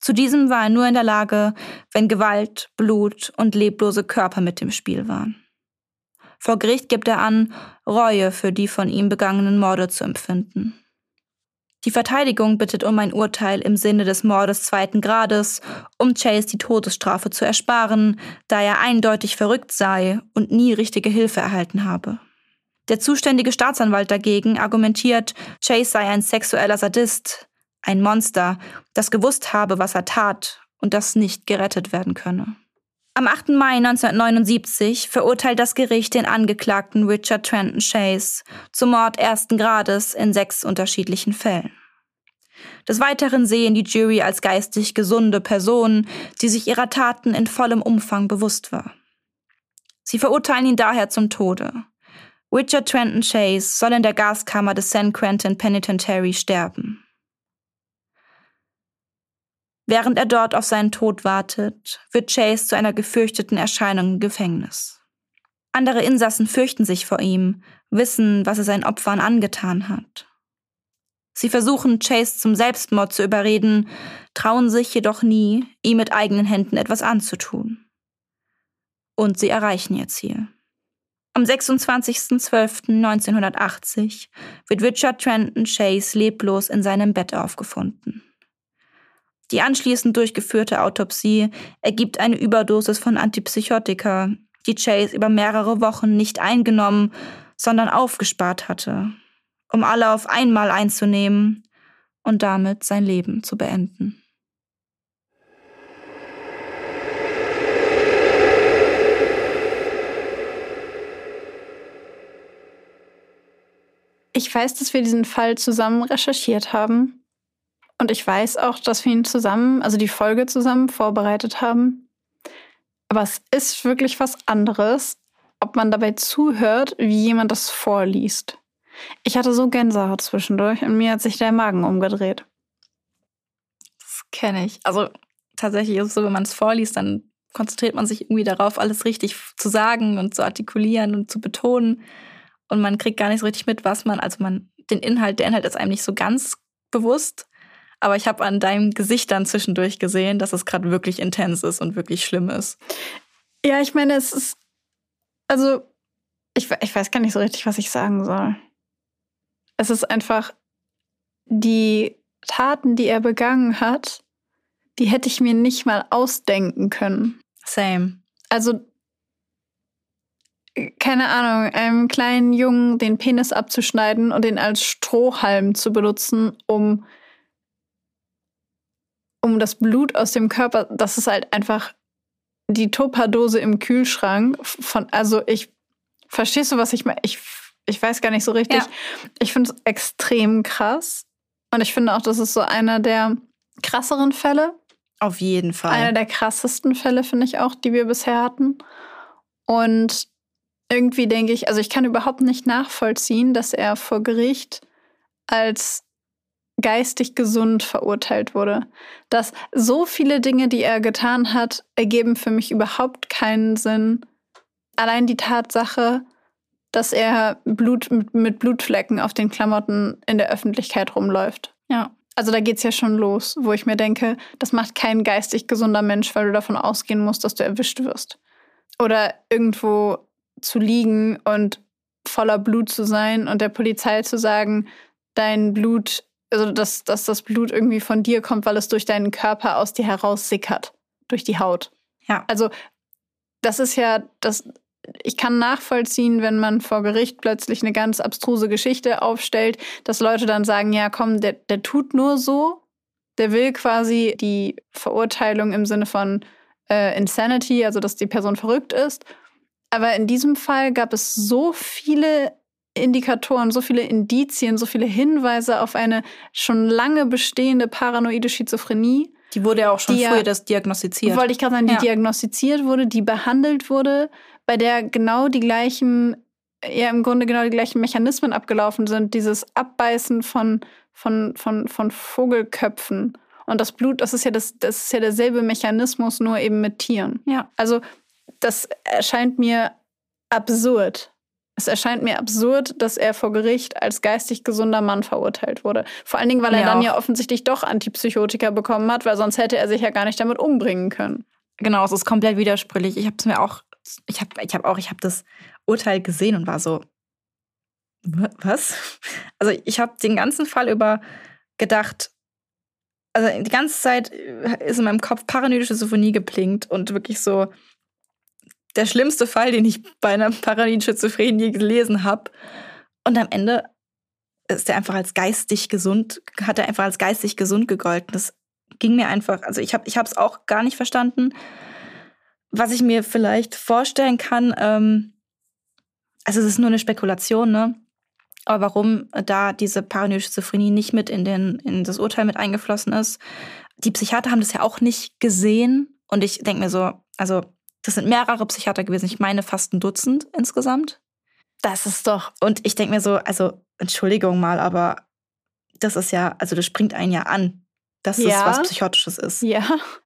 Zu diesem war er nur in der Lage, wenn Gewalt, Blut und leblose Körper mit im Spiel waren. Vor Gericht gibt er an, Reue für die von ihm begangenen Morde zu empfinden. Die Verteidigung bittet um ein Urteil im Sinne des Mordes zweiten Grades, um Chase die Todesstrafe zu ersparen, da er eindeutig verrückt sei und nie richtige Hilfe erhalten habe. Der zuständige Staatsanwalt dagegen argumentiert, Chase sei ein sexueller Sadist, ein Monster, das gewusst habe, was er tat und das nicht gerettet werden könne. Am 8. Mai 1979 verurteilt das Gericht den Angeklagten Richard Trenton Chase zum Mord ersten Grades in sechs unterschiedlichen Fällen. Des Weiteren sehen die Jury als geistig gesunde Person, die sich ihrer Taten in vollem Umfang bewusst war. Sie verurteilen ihn daher zum Tode. Richard Trenton Chase soll in der Gaskammer des San Quentin Penitentiary sterben. Während er dort auf seinen Tod wartet, wird Chase zu einer gefürchteten Erscheinung im Gefängnis. Andere Insassen fürchten sich vor ihm, wissen, was er seinen Opfern angetan hat. Sie versuchen, Chase zum Selbstmord zu überreden, trauen sich jedoch nie, ihm mit eigenen Händen etwas anzutun. Und sie erreichen ihr Ziel. Am 26.12.1980 wird Richard Trenton Chase leblos in seinem Bett aufgefunden. Die anschließend durchgeführte Autopsie ergibt eine Überdosis von Antipsychotika, die Chase über mehrere Wochen nicht eingenommen, sondern aufgespart hatte, um alle auf einmal einzunehmen und damit sein Leben zu beenden. Ich weiß, dass wir diesen Fall zusammen recherchiert haben. Und ich weiß auch, dass wir ihn zusammen, also die Folge zusammen vorbereitet haben. Aber es ist wirklich was anderes, ob man dabei zuhört, wie jemand das vorliest. Ich hatte so Gänsehaut zwischendurch und mir hat sich der Magen umgedreht. Das kenne ich. Also tatsächlich ist es so, wenn man es vorliest, dann konzentriert man sich irgendwie darauf, alles richtig zu sagen und zu artikulieren und zu betonen. Und man kriegt gar nicht so richtig mit, was man, also man, den Inhalt, der Inhalt ist einem nicht so ganz bewusst. Aber ich habe an deinem Gesicht dann zwischendurch gesehen, dass es gerade wirklich intens ist und wirklich schlimm ist. Ja, ich meine, es ist. Also, ich, ich weiß gar nicht so richtig, was ich sagen soll. Es ist einfach die Taten, die er begangen hat, die hätte ich mir nicht mal ausdenken können. Same. Also, keine Ahnung, einem kleinen Jungen den Penis abzuschneiden und den als Strohhalm zu benutzen, um um das Blut aus dem Körper, das ist halt einfach die Tuperdose im Kühlschrank von, also ich, verstehst du, was ich meine? Ich, ich weiß gar nicht so richtig. Ja. Ich finde es extrem krass. Und ich finde auch, das ist so einer der krasseren Fälle. Auf jeden Fall. Einer der krassesten Fälle, finde ich auch, die wir bisher hatten. Und irgendwie denke ich, also ich kann überhaupt nicht nachvollziehen, dass er vor Gericht als geistig gesund verurteilt wurde. Dass so viele Dinge, die er getan hat, ergeben für mich überhaupt keinen Sinn. Allein die Tatsache, dass er Blut mit, Blutflecken auf den Klamotten in der Öffentlichkeit rumläuft. Ja. Also da geht's ja schon los, wo ich mir denke, das macht kein geistig gesunder Mensch, weil du davon ausgehen musst, dass du erwischt wirst. Oder irgendwo zu liegen und voller Blut zu sein und der Polizei zu sagen, dein Blut, also dass, dass das Blut irgendwie von dir kommt, weil es durch deinen Körper aus dir heraus sickert, durch die Haut. Ja. Also das ist ja, das, ich kann nachvollziehen, wenn man vor Gericht plötzlich eine ganz abstruse Geschichte aufstellt, dass Leute dann sagen, ja komm, der, der tut nur so, der will quasi die Verurteilung im Sinne von äh, Insanity, also dass die Person verrückt ist. Aber in diesem Fall gab es so viele Indikatoren, so viele Indizien, so viele Hinweise auf eine schon lange bestehende paranoide Schizophrenie. Die wurde ja auch schon früher das diagnostiziert. Wollte ich gerade sagen, die ja. diagnostiziert wurde, die behandelt wurde, bei der genau die gleichen, ja im Grunde genau die gleichen Mechanismen abgelaufen sind. Dieses Abbeißen von, von, von, von Vogelköpfen. Und das Blut, das ist ja das, das ist ja derselbe Mechanismus, nur eben mit Tieren. Ja. Also das erscheint mir absurd. Es erscheint mir absurd, dass er vor Gericht als geistig gesunder Mann verurteilt wurde. Vor allen Dingen, weil er ja. dann ja offensichtlich doch Antipsychotika bekommen hat, weil sonst hätte er sich ja gar nicht damit umbringen können. Genau, es ist komplett widersprüchlich. Ich habe es mir auch, ich habe ich hab auch, ich habe das Urteil gesehen und war so, was? Also ich habe den ganzen Fall über gedacht, also die ganze Zeit ist in meinem Kopf paranoide Symphonie geplinkt und wirklich so, der schlimmste Fall, den ich bei einer paranoiden Schizophrenie gelesen habe. Und am Ende ist er einfach als geistig gesund, hat er einfach als geistig gesund gegolten. Das ging mir einfach, also ich habe ich es auch gar nicht verstanden. Was ich mir vielleicht vorstellen kann, ähm, also es ist nur eine Spekulation, ne? Aber warum da diese paranoide Schizophrenie nicht mit in, den, in das Urteil mit eingeflossen ist. Die Psychiater haben das ja auch nicht gesehen. Und ich denke mir so, also das sind mehrere Psychiater gewesen. Ich meine fast ein Dutzend insgesamt. Das ist doch. Und ich denke mir so, also Entschuldigung mal, aber das ist ja, also das springt einen ja an, dass ja. das was Psychotisches ist. Ja.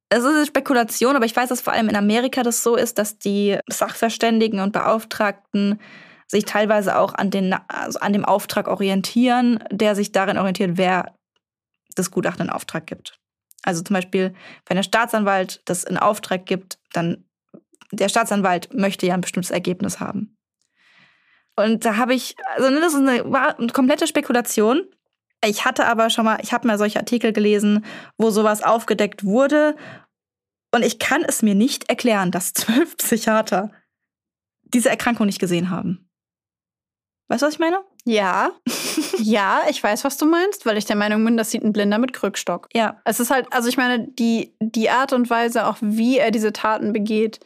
Es ist eine Spekulation, aber ich weiß, dass vor allem in Amerika das so ist, dass die Sachverständigen und Beauftragten sich teilweise auch an, den, also an dem Auftrag orientieren, der sich darin orientiert, wer das Gutachten in Auftrag gibt. Also zum Beispiel, wenn der Staatsanwalt das in Auftrag gibt, dann der Staatsanwalt möchte ja ein bestimmtes Ergebnis haben. Und da habe ich, also ne, das ist eine, war eine komplette Spekulation. Ich hatte aber schon mal, ich habe mal solche Artikel gelesen, wo sowas aufgedeckt wurde. Und ich kann es mir nicht erklären, dass zwölf Psychiater diese Erkrankung nicht gesehen haben. Weißt du, was ich meine? Ja. ja, ich weiß, was du meinst, weil ich der Meinung bin, das sieht ein Blinder mit Krückstock. Ja. Es ist halt, also ich meine, die, die Art und Weise, auch wie er diese Taten begeht,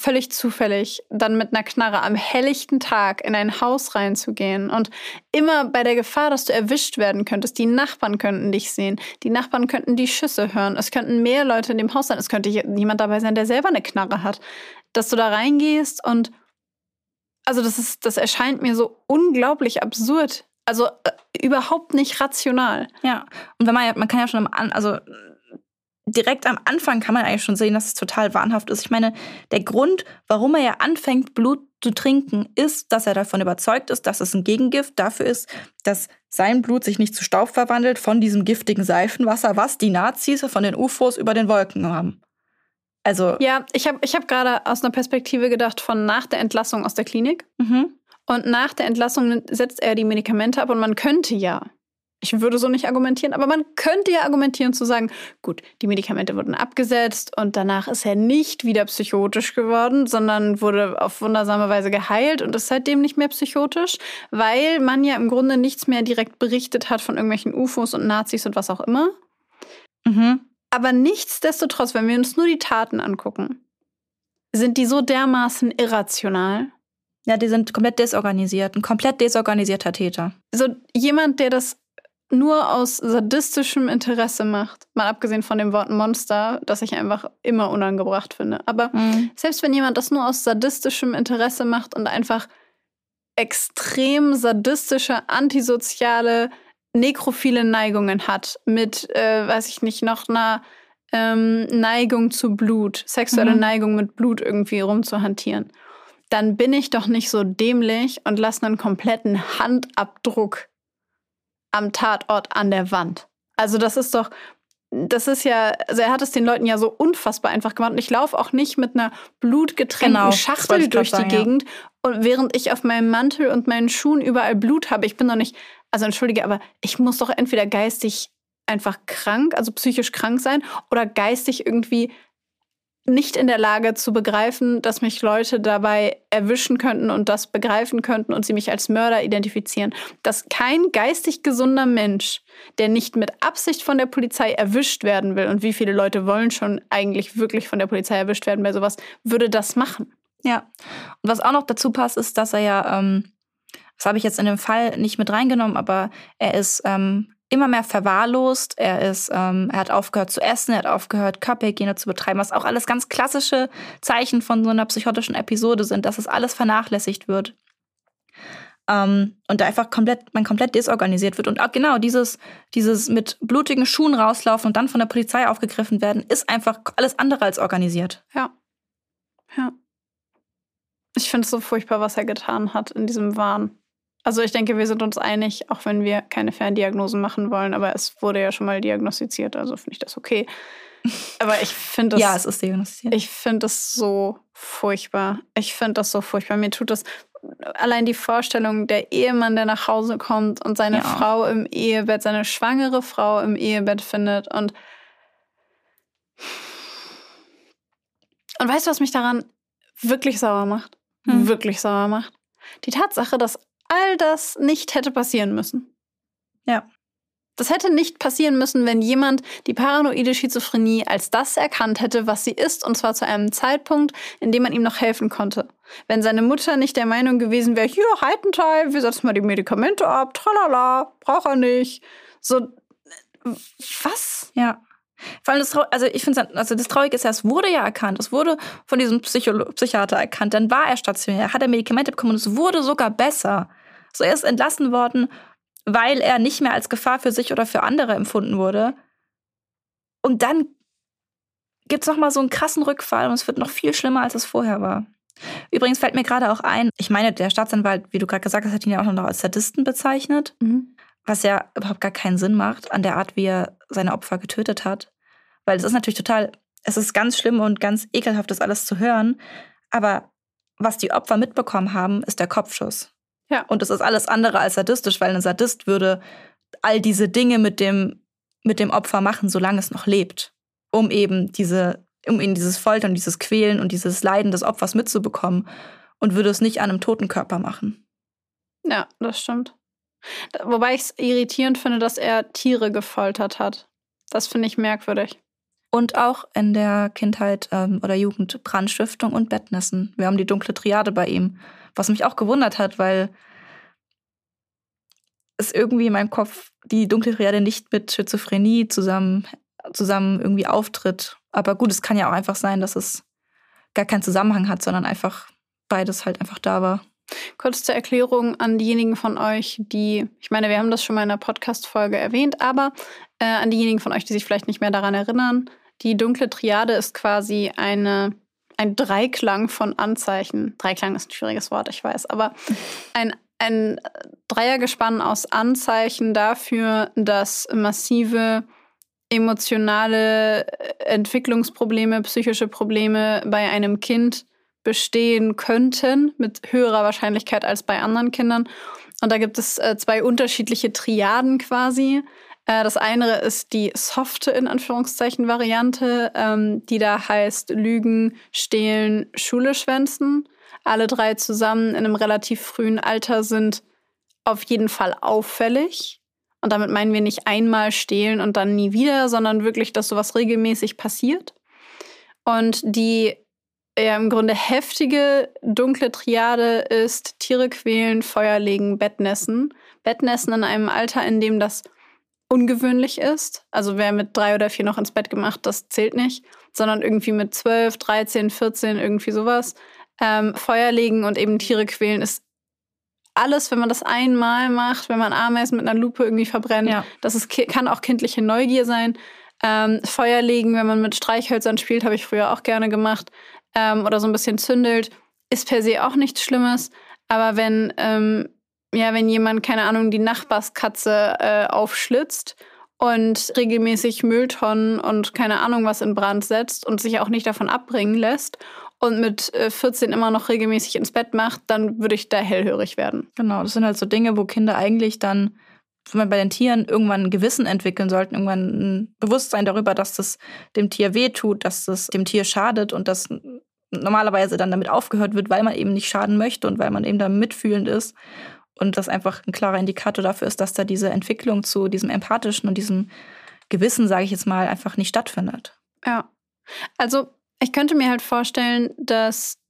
völlig zufällig dann mit einer Knarre am helllichten Tag in ein Haus reinzugehen und immer bei der Gefahr, dass du erwischt werden könntest, die Nachbarn könnten dich sehen, die Nachbarn könnten die Schüsse hören, es könnten mehr Leute in dem Haus sein, es könnte jemand dabei sein, der selber eine Knarre hat, dass du da reingehst und also das ist, das erscheint mir so unglaublich absurd. Also äh, überhaupt nicht rational. Ja. Und wenn man man kann ja schon am, also direkt am Anfang kann man eigentlich schon sehen, dass es total wahnhaft ist. Ich meine, der Grund, warum er ja anfängt, Blut zu trinken, ist, dass er davon überzeugt ist, dass es ein Gegengift dafür ist, dass sein Blut sich nicht zu Staub verwandelt von diesem giftigen Seifenwasser, was die Nazis von den UFOs über den Wolken haben. Also ja, ich habe ich hab gerade aus einer Perspektive gedacht von nach der Entlassung aus der Klinik. Mhm. Und nach der Entlassung setzt er die Medikamente ab und man könnte ja ich würde so nicht argumentieren, aber man könnte ja argumentieren zu sagen, gut, die Medikamente wurden abgesetzt und danach ist er nicht wieder psychotisch geworden, sondern wurde auf wundersame Weise geheilt und ist seitdem nicht mehr psychotisch, weil man ja im Grunde nichts mehr direkt berichtet hat von irgendwelchen UFOs und Nazis und was auch immer. Mhm. Aber nichtsdestotrotz, wenn wir uns nur die Taten angucken, sind die so dermaßen irrational. Ja, die sind komplett desorganisiert, ein komplett desorganisierter Täter. So jemand, der das nur aus sadistischem Interesse macht, mal abgesehen von dem Wort Monster, das ich einfach immer unangebracht finde. Aber mhm. selbst wenn jemand das nur aus sadistischem Interesse macht und einfach extrem sadistische, antisoziale, nekrophile Neigungen hat, mit, äh, weiß ich nicht, noch einer ähm, Neigung zu Blut, sexuelle mhm. Neigung mit Blut irgendwie rumzuhantieren, dann bin ich doch nicht so dämlich und lasse einen kompletten Handabdruck am Tatort an der Wand. Also das ist doch, das ist ja, also er hat es den Leuten ja so unfassbar einfach gemacht. Und ich laufe auch nicht mit einer blutgetränkten genau, Schachtel durch die sagen, Gegend. Ja. Und während ich auf meinem Mantel und meinen Schuhen überall Blut habe, ich bin doch nicht, also entschuldige, aber ich muss doch entweder geistig einfach krank, also psychisch krank sein, oder geistig irgendwie nicht in der Lage zu begreifen, dass mich Leute dabei erwischen könnten und das begreifen könnten und sie mich als Mörder identifizieren. Dass kein geistig gesunder Mensch, der nicht mit Absicht von der Polizei erwischt werden will, und wie viele Leute wollen schon eigentlich wirklich von der Polizei erwischt werden bei sowas, würde das machen. Ja. Und was auch noch dazu passt, ist, dass er ja, ähm, das habe ich jetzt in dem Fall nicht mit reingenommen, aber er ist ähm, immer mehr verwahrlost. Er ist, ähm, er hat aufgehört zu essen, er hat aufgehört, Körperhygiene zu betreiben, was auch alles ganz klassische Zeichen von so einer psychotischen Episode sind, dass es alles vernachlässigt wird. Ähm, und da einfach komplett, man komplett desorganisiert wird. Und auch genau dieses, dieses mit blutigen Schuhen rauslaufen und dann von der Polizei aufgegriffen werden, ist einfach alles andere als organisiert. Ja. Ja. Ich finde es so furchtbar, was er getan hat in diesem Wahn. Also ich denke, wir sind uns einig, auch wenn wir keine Ferndiagnosen machen wollen, aber es wurde ja schon mal diagnostiziert, also finde ich das okay. Aber ich finde es. ja, es ist diagnostiziert. Ich finde es so furchtbar. Ich finde das so furchtbar. Mir tut das allein die Vorstellung, der Ehemann, der nach Hause kommt und seine ja. Frau im Ehebett, seine schwangere Frau im Ehebett findet und. Und weißt du, was mich daran wirklich sauer macht? Hm. Wirklich sauer macht? Die Tatsache, dass all das nicht hätte passieren müssen. Ja. Das hätte nicht passieren müssen, wenn jemand die paranoide Schizophrenie als das erkannt hätte, was sie ist, und zwar zu einem Zeitpunkt, in dem man ihm noch helfen konnte. Wenn seine Mutter nicht der Meinung gewesen wäre, hier, Heitenteil, wir setzen mal die Medikamente ab, tralala, braucht er nicht. So, was? Ja. Vor allem das, also ich finde, also das Traurige ist ja, es wurde ja erkannt, es wurde von diesem Psycho Psychiater erkannt, dann war er stationär, hat er Medikamente bekommen und es wurde sogar besser. So, er ist entlassen worden, weil er nicht mehr als Gefahr für sich oder für andere empfunden wurde. Und dann gibt es nochmal so einen krassen Rückfall und es wird noch viel schlimmer, als es vorher war. Übrigens fällt mir gerade auch ein, ich meine, der Staatsanwalt, wie du gerade gesagt hast, hat ihn ja auch noch als Sadisten bezeichnet, mhm. was ja überhaupt gar keinen Sinn macht an der Art, wie er seine Opfer getötet hat. Weil es ist natürlich total, es ist ganz schlimm und ganz ekelhaft, das alles zu hören. Aber was die Opfer mitbekommen haben, ist der Kopfschuss. Ja. Und es ist alles andere als sadistisch, weil ein Sadist würde all diese Dinge mit dem, mit dem Opfer machen, solange es noch lebt, um eben diese, um ihnen dieses Foltern, dieses Quälen und dieses Leiden des Opfers mitzubekommen und würde es nicht an einem toten Körper machen. Ja, das stimmt. Wobei ich es irritierend finde, dass er Tiere gefoltert hat. Das finde ich merkwürdig. Und auch in der Kindheit ähm, oder Jugend Brandstiftung und Bettnässen. Wir haben die dunkle Triade bei ihm. Was mich auch gewundert hat, weil es irgendwie in meinem Kopf die dunkle Triade nicht mit Schizophrenie zusammen, zusammen irgendwie auftritt. Aber gut, es kann ja auch einfach sein, dass es gar keinen Zusammenhang hat, sondern einfach beides halt einfach da war. Kurz zur Erklärung an diejenigen von euch, die, ich meine, wir haben das schon mal in einer Podcast-Folge erwähnt, aber äh, an diejenigen von euch, die sich vielleicht nicht mehr daran erinnern, die dunkle Triade ist quasi eine ein Dreiklang von Anzeichen. Dreiklang ist ein schwieriges Wort, ich weiß, aber ein, ein Dreiergespann aus Anzeichen dafür, dass massive emotionale Entwicklungsprobleme, psychische Probleme bei einem Kind bestehen könnten, mit höherer Wahrscheinlichkeit als bei anderen Kindern. Und da gibt es äh, zwei unterschiedliche Triaden quasi. Äh, das eine ist die softe, in Anführungszeichen, Variante, ähm, die da heißt Lügen, Stehlen, Schule schwänzen. Alle drei zusammen in einem relativ frühen Alter sind auf jeden Fall auffällig. Und damit meinen wir nicht einmal stehlen und dann nie wieder, sondern wirklich, dass sowas regelmäßig passiert. Und die ja im Grunde heftige dunkle Triade ist Tiere quälen, Feuer legen, Bettnässen. Bettnässen in einem Alter, in dem das ungewöhnlich ist. Also wer mit drei oder vier noch ins Bett gemacht, das zählt nicht, sondern irgendwie mit zwölf, 13, 14, irgendwie sowas. Ähm, Feuer legen und eben Tiere quälen ist alles, wenn man das einmal macht, wenn man Ameisen mit einer Lupe irgendwie verbrennt, ja. das ist, kann auch kindliche Neugier sein. Ähm, Feuer legen, wenn man mit Streichhölzern spielt, habe ich früher auch gerne gemacht. Ähm, oder so ein bisschen zündelt, ist per se auch nichts Schlimmes. Aber wenn, ähm, ja, wenn jemand, keine Ahnung, die Nachbarskatze äh, aufschlitzt und regelmäßig Mülltonnen und keine Ahnung was in Brand setzt und sich auch nicht davon abbringen lässt und mit 14 äh, immer noch regelmäßig ins Bett macht, dann würde ich da hellhörig werden. Genau, das sind halt so Dinge, wo Kinder eigentlich dann wenn man bei den Tieren irgendwann ein Gewissen entwickeln sollten, irgendwann ein Bewusstsein darüber, dass das dem Tier wehtut, dass das dem Tier schadet und dass normalerweise dann damit aufgehört wird, weil man eben nicht schaden möchte und weil man eben da mitfühlend ist. Und das einfach ein klarer Indikator dafür ist, dass da diese Entwicklung zu diesem empathischen und diesem Gewissen, sage ich jetzt mal, einfach nicht stattfindet. Ja. Also ich könnte mir halt vorstellen, dass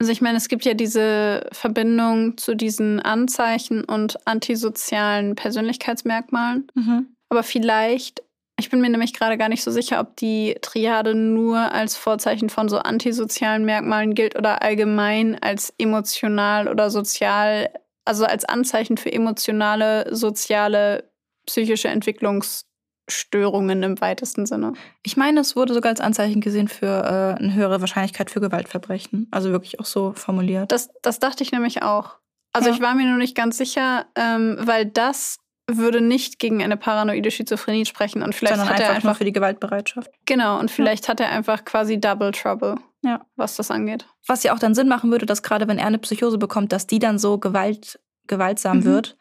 also ich meine, es gibt ja diese Verbindung zu diesen Anzeichen und antisozialen Persönlichkeitsmerkmalen. Mhm. Aber vielleicht, ich bin mir nämlich gerade gar nicht so sicher, ob die Triade nur als Vorzeichen von so antisozialen Merkmalen gilt oder allgemein als emotional oder sozial, also als Anzeichen für emotionale, soziale, psychische Entwicklungs- Störungen im weitesten Sinne. Ich meine, es wurde sogar als Anzeichen gesehen für äh, eine höhere Wahrscheinlichkeit für Gewaltverbrechen. Also wirklich auch so formuliert. Das, das dachte ich nämlich auch. Also ja. ich war mir nur nicht ganz sicher, ähm, weil das würde nicht gegen eine paranoide Schizophrenie sprechen und vielleicht Sondern hat einfach er einfach für die Gewaltbereitschaft. Genau und vielleicht ja. hat er einfach quasi Double Trouble, ja. was das angeht. Was ja auch dann Sinn machen würde, dass gerade wenn er eine Psychose bekommt, dass die dann so gewalt, gewaltsam mhm. wird,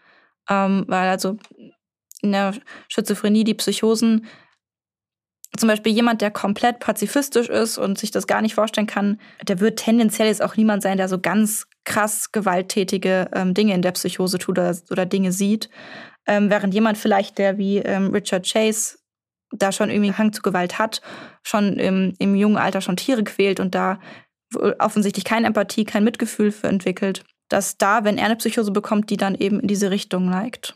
ähm, weil also in der Schizophrenie die Psychosen zum Beispiel jemand, der komplett pazifistisch ist und sich das gar nicht vorstellen kann, der wird tendenziell jetzt auch niemand sein, der so ganz krass gewalttätige ähm, Dinge in der Psychose tut oder, oder Dinge sieht. Ähm, während jemand vielleicht, der wie ähm, Richard Chase da schon irgendwie einen Hang zu Gewalt hat, schon im, im jungen Alter schon Tiere quält und da offensichtlich keine Empathie, kein Mitgefühl für entwickelt, dass da, wenn er eine Psychose bekommt, die dann eben in diese Richtung neigt.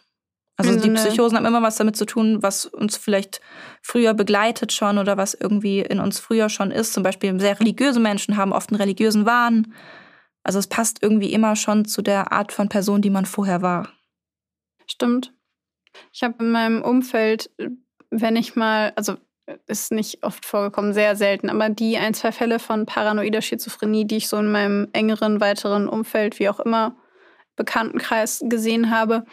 Also die Psychosen haben immer was damit zu tun, was uns vielleicht früher begleitet schon oder was irgendwie in uns früher schon ist. Zum Beispiel sehr religiöse Menschen haben oft einen religiösen Wahn. Also es passt irgendwie immer schon zu der Art von Person, die man vorher war. Stimmt. Ich habe in meinem Umfeld, wenn ich mal, also ist nicht oft vorgekommen, sehr selten, aber die ein, zwei Fälle von paranoider Schizophrenie, die ich so in meinem engeren, weiteren Umfeld, wie auch immer, Bekanntenkreis gesehen habe,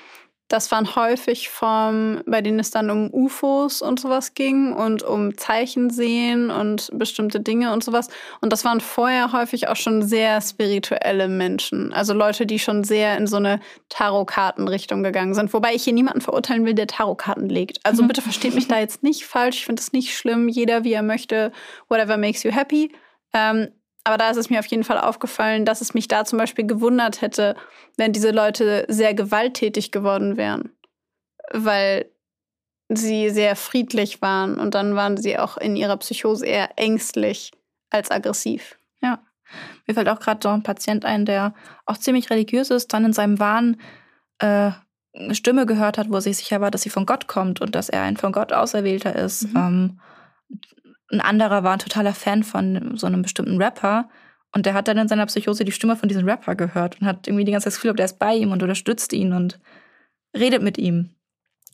das waren häufig vom, bei denen es dann um UFOs und sowas ging und um Zeichen sehen und bestimmte Dinge und sowas. Und das waren vorher häufig auch schon sehr spirituelle Menschen. Also Leute, die schon sehr in so eine Tarotkartenrichtung gegangen sind. Wobei ich hier niemanden verurteilen will, der Tarotkarten legt. Also mhm. bitte versteht mich da jetzt nicht falsch. Ich finde es nicht schlimm. Jeder, wie er möchte. Whatever makes you happy. Ähm, aber da ist es mir auf jeden Fall aufgefallen, dass es mich da zum Beispiel gewundert hätte, wenn diese Leute sehr gewalttätig geworden wären. Weil sie sehr friedlich waren und dann waren sie auch in ihrer Psychose eher ängstlich als aggressiv. Ja. Mir fällt auch gerade so ein Patient ein, der auch ziemlich religiös ist, dann in seinem Wahn äh, eine Stimme gehört hat, wo er sich sicher war, dass sie von Gott kommt und dass er ein von Gott Auserwählter ist. Mhm. Ähm, ein anderer war ein totaler Fan von so einem bestimmten Rapper. Und der hat dann in seiner Psychose die Stimme von diesem Rapper gehört und hat irgendwie die ganze Zeit das Gefühl, der ist bei ihm und unterstützt ihn und redet mit ihm.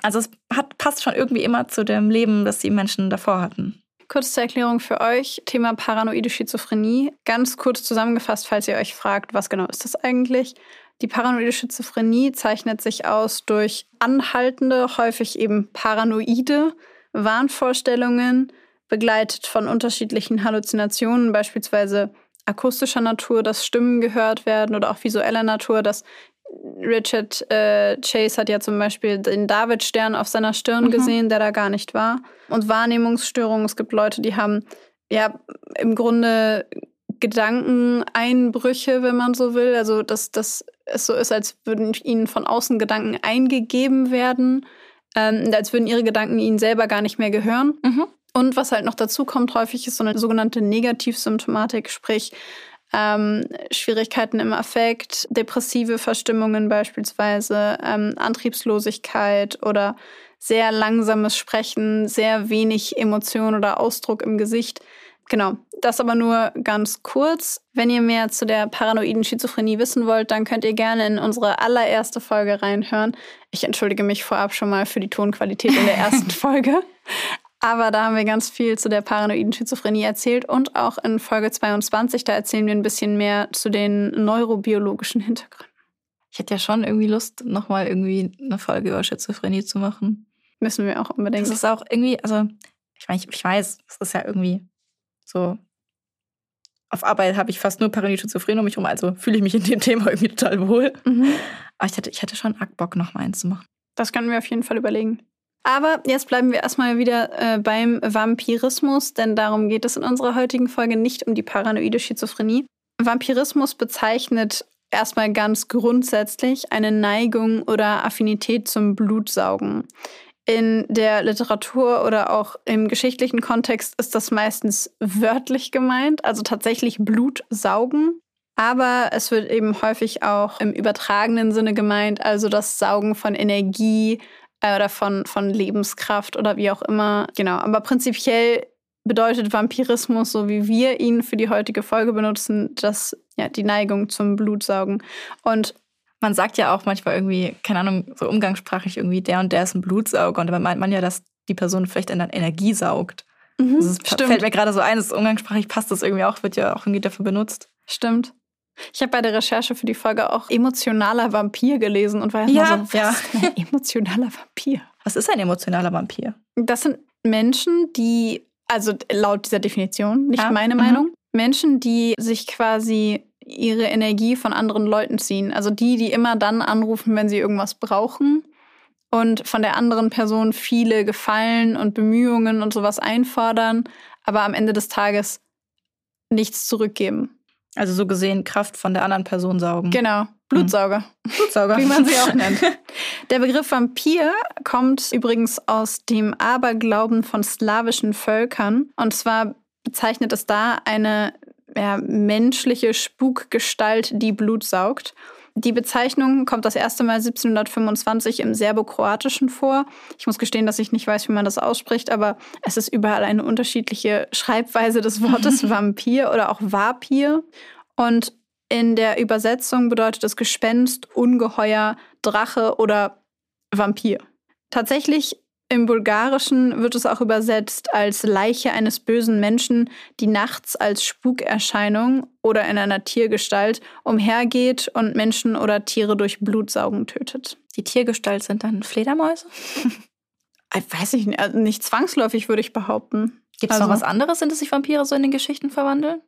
Also es hat, passt schon irgendwie immer zu dem Leben, das die Menschen davor hatten. Kurz zur Erklärung für euch, Thema paranoide Schizophrenie. Ganz kurz zusammengefasst, falls ihr euch fragt, was genau ist das eigentlich? Die paranoide Schizophrenie zeichnet sich aus durch anhaltende, häufig eben paranoide Wahnvorstellungen, begleitet von unterschiedlichen Halluzinationen, beispielsweise akustischer Natur, dass Stimmen gehört werden oder auch visueller Natur, dass Richard äh, Chase hat ja zum Beispiel den Davidstern auf seiner Stirn mhm. gesehen, der da gar nicht war. Und Wahrnehmungsstörungen. Es gibt Leute, die haben ja im Grunde Gedankeneinbrüche, wenn man so will. Also, dass, dass es so ist, als würden ihnen von außen Gedanken eingegeben werden, ähm, als würden ihre Gedanken ihnen selber gar nicht mehr gehören. Mhm. Und was halt noch dazu kommt, häufig ist so eine sogenannte Negativsymptomatik, sprich, ähm, Schwierigkeiten im Affekt, depressive Verstimmungen beispielsweise, ähm, Antriebslosigkeit oder sehr langsames Sprechen, sehr wenig Emotion oder Ausdruck im Gesicht. Genau, das aber nur ganz kurz. Wenn ihr mehr zu der paranoiden Schizophrenie wissen wollt, dann könnt ihr gerne in unsere allererste Folge reinhören. Ich entschuldige mich vorab schon mal für die Tonqualität in der ersten Folge. Aber da haben wir ganz viel zu der paranoiden Schizophrenie erzählt und auch in Folge 22, da erzählen wir ein bisschen mehr zu den neurobiologischen Hintergründen. Ich hätte ja schon irgendwie Lust, nochmal irgendwie eine Folge über Schizophrenie zu machen. Müssen wir auch unbedingt. Das ist auch irgendwie, also ich meine, ich, ich weiß, es ist ja irgendwie so. Auf Arbeit habe ich fast nur paranoide Schizophrenie um mich herum, also fühle ich mich in dem Thema irgendwie total wohl. Mhm. Aber ich hätte, ich hätte schon arg Bock, noch mal eins zu machen. Das können wir auf jeden Fall überlegen. Aber jetzt bleiben wir erstmal wieder äh, beim Vampirismus, denn darum geht es in unserer heutigen Folge nicht um die paranoide Schizophrenie. Vampirismus bezeichnet erstmal ganz grundsätzlich eine Neigung oder Affinität zum Blutsaugen. In der Literatur oder auch im geschichtlichen Kontext ist das meistens wörtlich gemeint, also tatsächlich Blutsaugen. Aber es wird eben häufig auch im übertragenen Sinne gemeint, also das Saugen von Energie äh, oder von, von Lebenskraft oder wie auch immer. Genau, aber prinzipiell bedeutet Vampirismus, so wie wir ihn für die heutige Folge benutzen, dass ja die Neigung zum Blutsaugen. Und man sagt ja auch manchmal irgendwie, keine Ahnung, so umgangssprachlich irgendwie, der und der ist ein Blutsauger. Und dann meint man ja, dass die Person vielleicht dann Energie saugt. Mhm, das ist, fällt mir gerade so ein, das umgangssprachlich passt das irgendwie auch, wird ja auch irgendwie dafür benutzt. Stimmt. Ich habe bei der Recherche für die Folge auch emotionaler Vampir gelesen und war ja, so, was ja. ein emotionaler Vampir? Was ist ein emotionaler Vampir? Das sind Menschen, die, also laut dieser Definition, nicht ja. meine mhm. Meinung, Menschen, die sich quasi ihre Energie von anderen Leuten ziehen. Also die, die immer dann anrufen, wenn sie irgendwas brauchen und von der anderen Person viele Gefallen und Bemühungen und sowas einfordern, aber am Ende des Tages nichts zurückgeben. Also so gesehen Kraft von der anderen Person saugen. Genau. Blutsauger. Hm. Blutsauger. Wie man sie auch nennt. Der Begriff Vampir kommt übrigens aus dem Aberglauben von slawischen Völkern. Und zwar bezeichnet es da eine ja, menschliche Spukgestalt, die Blut saugt. Die Bezeichnung kommt das erste Mal 1725 im Serbokroatischen vor. Ich muss gestehen, dass ich nicht weiß, wie man das ausspricht, aber es ist überall eine unterschiedliche Schreibweise des Wortes Vampir oder auch Vapir. Und in der Übersetzung bedeutet es Gespenst, Ungeheuer, Drache oder Vampir. Tatsächlich im Bulgarischen wird es auch übersetzt als Leiche eines bösen Menschen, die nachts als Spukerscheinung oder in einer Tiergestalt umhergeht und Menschen oder Tiere durch Blutsaugen tötet. Die Tiergestalt sind dann Fledermäuse? Äh, weiß ich nicht, also nicht zwangsläufig, würde ich behaupten. Gibt es also, noch was anderes, in das sich Vampire so in den Geschichten verwandeln?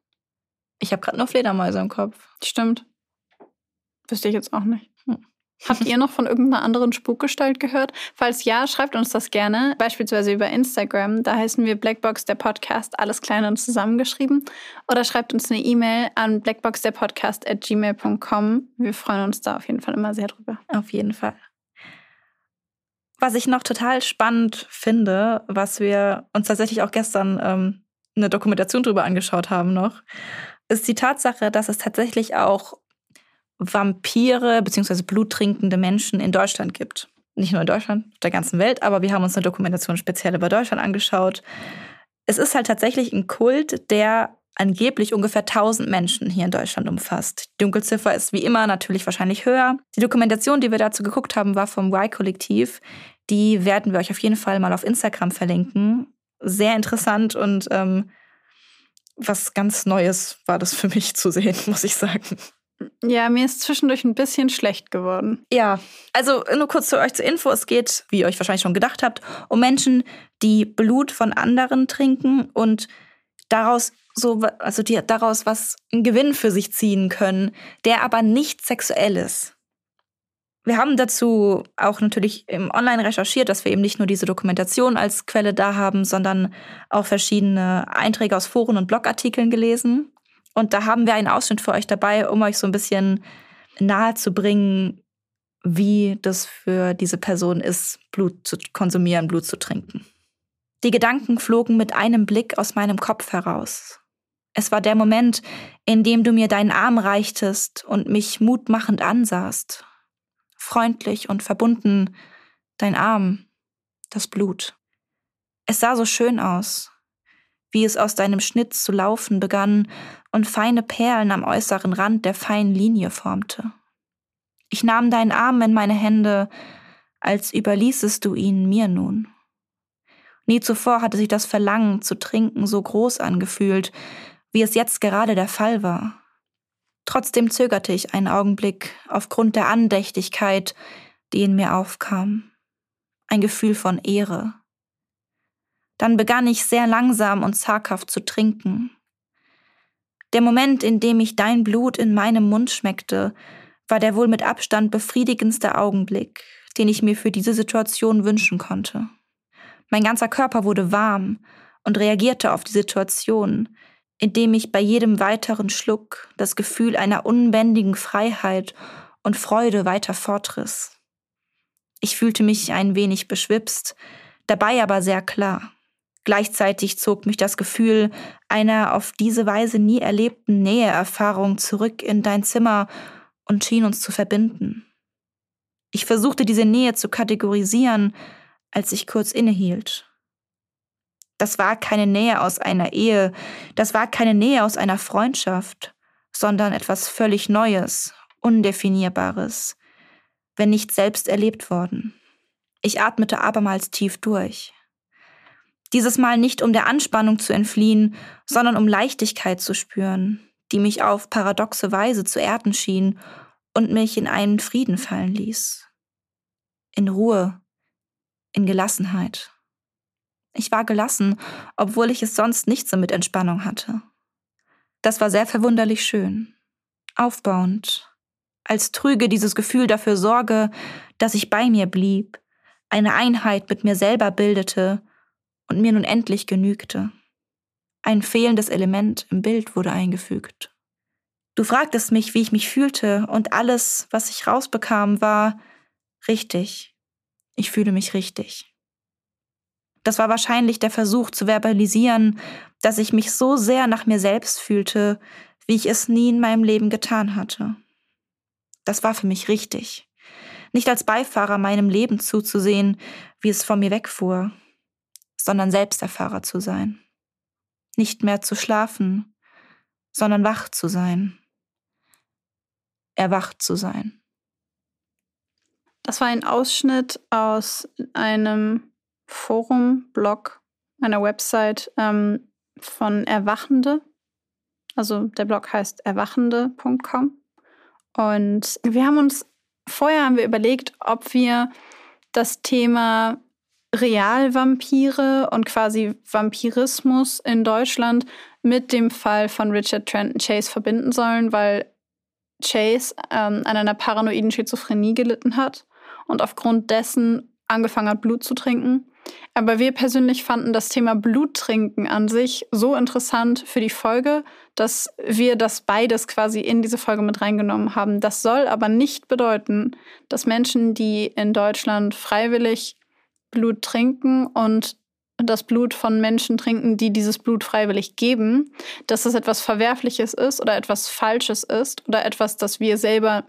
Ich habe gerade nur Fledermäuse im Kopf. Stimmt. Wüsste ich jetzt auch nicht. Habt ihr noch von irgendeiner anderen Spukgestalt gehört? Falls ja, schreibt uns das gerne, beispielsweise über Instagram. Da heißen wir Blackbox der Podcast, alles klein und zusammengeschrieben. Oder schreibt uns eine E-Mail an blackboxderpodcast at gmail.com. Wir freuen uns da auf jeden Fall immer sehr drüber. Auf jeden Fall. Was ich noch total spannend finde, was wir uns tatsächlich auch gestern ähm, eine Dokumentation drüber angeschaut haben noch, ist die Tatsache, dass es tatsächlich auch Vampire bzw. bluttrinkende Menschen in Deutschland gibt. Nicht nur in Deutschland, der ganzen Welt, aber wir haben uns eine Dokumentation speziell über Deutschland angeschaut. Es ist halt tatsächlich ein Kult, der angeblich ungefähr 1000 Menschen hier in Deutschland umfasst. Die Dunkelziffer ist wie immer natürlich wahrscheinlich höher. Die Dokumentation, die wir dazu geguckt haben, war vom Y-Kollektiv. Die werden wir euch auf jeden Fall mal auf Instagram verlinken. Sehr interessant und ähm, was ganz Neues war das für mich zu sehen, muss ich sagen. Ja, mir ist zwischendurch ein bisschen schlecht geworden. Ja, also nur kurz zu euch zur Info. Es geht, wie ihr euch wahrscheinlich schon gedacht habt, um Menschen, die Blut von anderen trinken und daraus so, also die daraus was einen Gewinn für sich ziehen können, der aber nicht sexuell ist. Wir haben dazu auch natürlich im Online recherchiert, dass wir eben nicht nur diese Dokumentation als Quelle da haben, sondern auch verschiedene Einträge aus Foren und Blogartikeln gelesen. Und da haben wir einen Ausschnitt für euch dabei, um euch so ein bisschen nahe zu bringen, wie das für diese Person ist, Blut zu konsumieren, Blut zu trinken. Die Gedanken flogen mit einem Blick aus meinem Kopf heraus. Es war der Moment, in dem du mir deinen Arm reichtest und mich mutmachend ansahst. Freundlich und verbunden, dein Arm, das Blut. Es sah so schön aus, wie es aus deinem Schnitt zu laufen begann und feine Perlen am äußeren Rand der feinen Linie formte. Ich nahm deinen Arm in meine Hände, als überließest du ihn mir nun. Nie zuvor hatte sich das Verlangen zu trinken so groß angefühlt, wie es jetzt gerade der Fall war. Trotzdem zögerte ich einen Augenblick aufgrund der Andächtigkeit, die in mir aufkam. Ein Gefühl von Ehre. Dann begann ich sehr langsam und zaghaft zu trinken. Der Moment, in dem ich dein Blut in meinem Mund schmeckte, war der wohl mit Abstand befriedigendste Augenblick, den ich mir für diese Situation wünschen konnte. Mein ganzer Körper wurde warm und reagierte auf die Situation, indem ich bei jedem weiteren Schluck das Gefühl einer unbändigen Freiheit und Freude weiter fortriss. Ich fühlte mich ein wenig beschwipst, dabei aber sehr klar. Gleichzeitig zog mich das Gefühl einer auf diese Weise nie erlebten Näheerfahrung zurück in dein Zimmer und schien uns zu verbinden. Ich versuchte diese Nähe zu kategorisieren, als ich kurz innehielt. Das war keine Nähe aus einer Ehe, das war keine Nähe aus einer Freundschaft, sondern etwas völlig Neues, Undefinierbares, wenn nicht selbst erlebt worden. Ich atmete abermals tief durch. Dieses Mal nicht um der Anspannung zu entfliehen, sondern um Leichtigkeit zu spüren, die mich auf paradoxe Weise zu erden schien und mich in einen Frieden fallen ließ. In Ruhe, in Gelassenheit. Ich war gelassen, obwohl ich es sonst nicht so mit Entspannung hatte. Das war sehr verwunderlich schön, aufbauend, als trüge dieses Gefühl dafür Sorge, dass ich bei mir blieb, eine Einheit mit mir selber bildete und mir nun endlich genügte. Ein fehlendes Element im Bild wurde eingefügt. Du fragtest mich, wie ich mich fühlte, und alles, was ich rausbekam, war richtig. Ich fühle mich richtig. Das war wahrscheinlich der Versuch zu verbalisieren, dass ich mich so sehr nach mir selbst fühlte, wie ich es nie in meinem Leben getan hatte. Das war für mich richtig. Nicht als Beifahrer meinem Leben zuzusehen, wie es von mir wegfuhr, sondern Selbsterfahrer zu sein. Nicht mehr zu schlafen, sondern wach zu sein. Erwacht zu sein. Das war ein Ausschnitt aus einem Forum, Blog, einer Website ähm, von Erwachende. Also der Blog heißt erwachende.com. Und wir haben uns, vorher haben wir überlegt, ob wir das Thema Realvampire und quasi Vampirismus in Deutschland mit dem Fall von Richard Trenton Chase verbinden sollen, weil Chase ähm, an einer paranoiden Schizophrenie gelitten hat und aufgrund dessen angefangen hat, Blut zu trinken. Aber wir persönlich fanden das Thema Bluttrinken an sich so interessant für die Folge, dass wir das beides quasi in diese Folge mit reingenommen haben. Das soll aber nicht bedeuten, dass Menschen, die in Deutschland freiwillig Blut trinken und das Blut von Menschen trinken, die dieses Blut freiwillig geben, dass das etwas Verwerfliches ist oder etwas Falsches ist oder etwas, das wir selber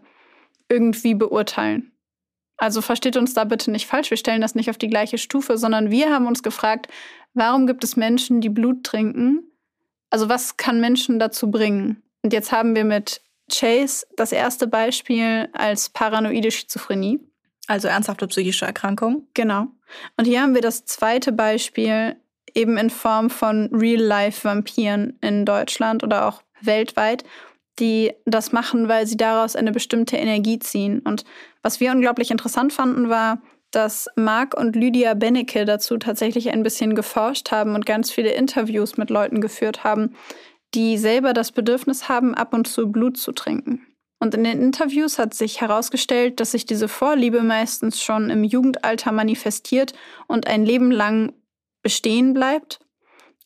irgendwie beurteilen. Also versteht uns da bitte nicht falsch, wir stellen das nicht auf die gleiche Stufe, sondern wir haben uns gefragt, warum gibt es Menschen, die Blut trinken? Also was kann Menschen dazu bringen? Und jetzt haben wir mit Chase das erste Beispiel als paranoide Schizophrenie. Also ernsthafte psychische Erkrankung. Genau. Und hier haben wir das zweite Beispiel eben in Form von Real-Life-Vampiren in Deutschland oder auch weltweit, die das machen, weil sie daraus eine bestimmte Energie ziehen. Und was wir unglaublich interessant fanden, war, dass Marc und Lydia Bennecke dazu tatsächlich ein bisschen geforscht haben und ganz viele Interviews mit Leuten geführt haben, die selber das Bedürfnis haben, ab und zu Blut zu trinken. Und in den Interviews hat sich herausgestellt, dass sich diese Vorliebe meistens schon im Jugendalter manifestiert und ein Leben lang bestehen bleibt.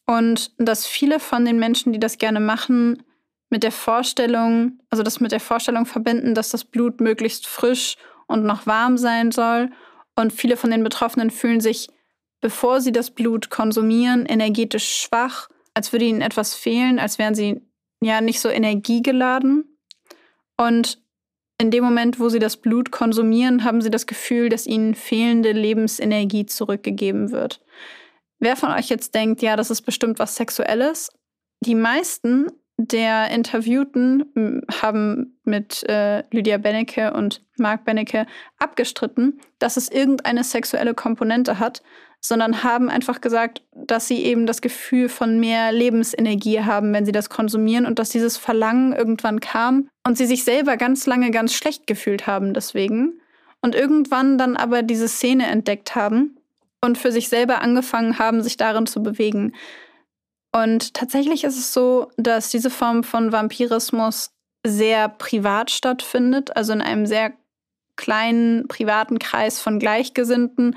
Und dass viele von den Menschen, die das gerne machen, mit der Vorstellung, also das mit der Vorstellung verbinden, dass das Blut möglichst frisch und noch warm sein soll. Und viele von den Betroffenen fühlen sich, bevor sie das Blut konsumieren, energetisch schwach, als würde ihnen etwas fehlen, als wären sie ja nicht so energiegeladen. Und in dem Moment, wo sie das Blut konsumieren, haben sie das Gefühl, dass ihnen fehlende Lebensenergie zurückgegeben wird. Wer von euch jetzt denkt, ja, das ist bestimmt was Sexuelles, die meisten der Interviewten haben mit äh, Lydia Bennecke und Mark Bennecke abgestritten, dass es irgendeine sexuelle Komponente hat, sondern haben einfach gesagt, dass sie eben das Gefühl von mehr Lebensenergie haben, wenn sie das konsumieren und dass dieses Verlangen irgendwann kam und sie sich selber ganz lange ganz schlecht gefühlt haben deswegen und irgendwann dann aber diese Szene entdeckt haben und für sich selber angefangen haben, sich darin zu bewegen. Und tatsächlich ist es so, dass diese Form von Vampirismus sehr privat stattfindet, also in einem sehr kleinen privaten Kreis von Gleichgesinnten,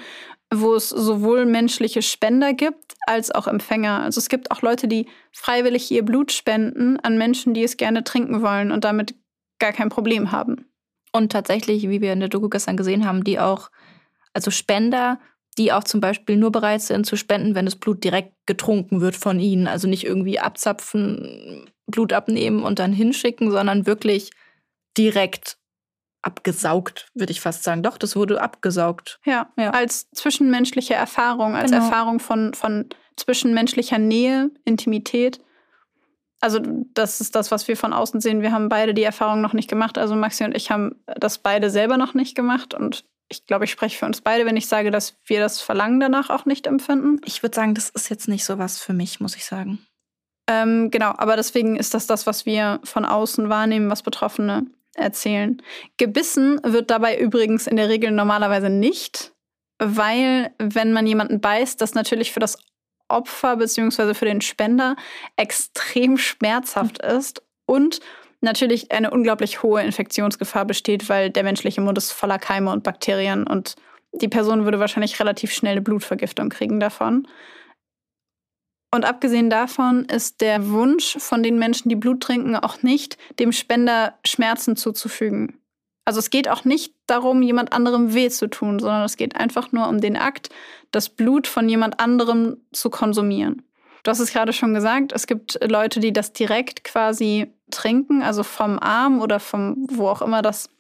wo es sowohl menschliche Spender gibt als auch Empfänger. Also es gibt auch Leute, die freiwillig ihr Blut spenden an Menschen, die es gerne trinken wollen und damit gar kein Problem haben. Und tatsächlich, wie wir in der Doku gestern gesehen haben, die auch, also Spender die auch zum Beispiel nur bereit sind zu spenden, wenn das Blut direkt getrunken wird von ihnen. Also nicht irgendwie abzapfen, Blut abnehmen und dann hinschicken, sondern wirklich direkt abgesaugt, würde ich fast sagen. Doch, das wurde abgesaugt. Ja, ja. als zwischenmenschliche Erfahrung, als genau. Erfahrung von, von zwischenmenschlicher Nähe, Intimität. Also das ist das, was wir von außen sehen. Wir haben beide die Erfahrung noch nicht gemacht. Also Maxi und ich haben das beide selber noch nicht gemacht. Und ich glaube, ich spreche für uns beide, wenn ich sage, dass wir das Verlangen danach auch nicht empfinden. Ich würde sagen, das ist jetzt nicht so was für mich, muss ich sagen. Ähm, genau, aber deswegen ist das das, was wir von außen wahrnehmen, was Betroffene erzählen. Gebissen wird dabei übrigens in der Regel normalerweise nicht, weil wenn man jemanden beißt, das natürlich für das Opfer bzw. für den Spender extrem schmerzhaft ist und natürlich eine unglaublich hohe Infektionsgefahr besteht, weil der menschliche Mund ist voller Keime und Bakterien und die Person würde wahrscheinlich relativ schnell eine Blutvergiftung kriegen davon. Und abgesehen davon ist der Wunsch von den Menschen, die Blut trinken, auch nicht, dem Spender Schmerzen zuzufügen. Also es geht auch nicht darum, jemand anderem weh zu tun, sondern es geht einfach nur um den Akt, das Blut von jemand anderem zu konsumieren. Du hast es gerade schon gesagt, es gibt Leute, die das direkt quasi trinken, also vom Arm oder vom, wo auch immer das,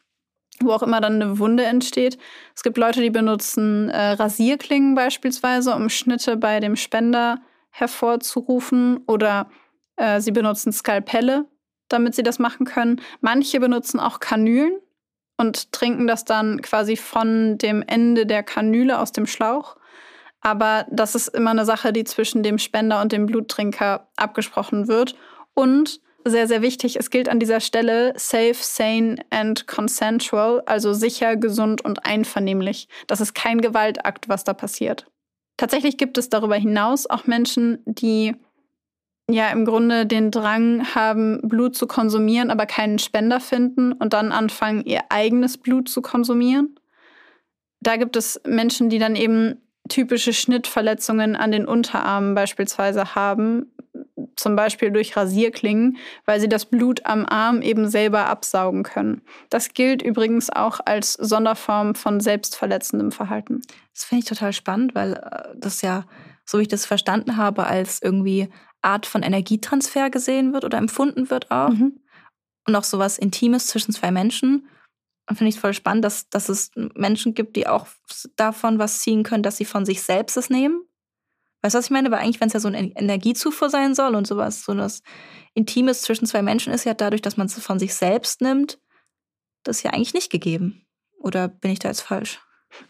wo auch immer dann eine Wunde entsteht. Es gibt Leute, die benutzen äh, Rasierklingen beispielsweise, um Schnitte bei dem Spender hervorzurufen oder äh, sie benutzen Skalpelle, damit sie das machen können. Manche benutzen auch Kanülen und trinken das dann quasi von dem Ende der Kanüle aus dem Schlauch. Aber das ist immer eine Sache, die zwischen dem Spender und dem Bluttrinker abgesprochen wird. Und sehr, sehr wichtig, es gilt an dieser Stelle safe, sane and consensual, also sicher, gesund und einvernehmlich. Das ist kein Gewaltakt, was da passiert. Tatsächlich gibt es darüber hinaus auch Menschen, die ja im Grunde den Drang haben, Blut zu konsumieren, aber keinen Spender finden und dann anfangen, ihr eigenes Blut zu konsumieren. Da gibt es Menschen, die dann eben typische Schnittverletzungen an den Unterarmen beispielsweise haben, zum Beispiel durch Rasierklingen, weil sie das Blut am Arm eben selber absaugen können. Das gilt übrigens auch als Sonderform von selbstverletzendem Verhalten. Das finde ich total spannend, weil äh, das ja, so wie ich das verstanden habe, als irgendwie Art von Energietransfer gesehen wird oder empfunden wird auch. Mhm. Und auch so was Intimes zwischen zwei Menschen finde ich voll spannend, dass, dass es Menschen gibt, die auch davon was ziehen können, dass sie von sich selbst es nehmen. Weißt du, was ich meine? Weil eigentlich, wenn es ja so eine Energiezufuhr sein soll und sowas, so das Intimes zwischen zwei Menschen ist ja dadurch, dass man es von sich selbst nimmt, das ist ja eigentlich nicht gegeben. Oder bin ich da jetzt falsch?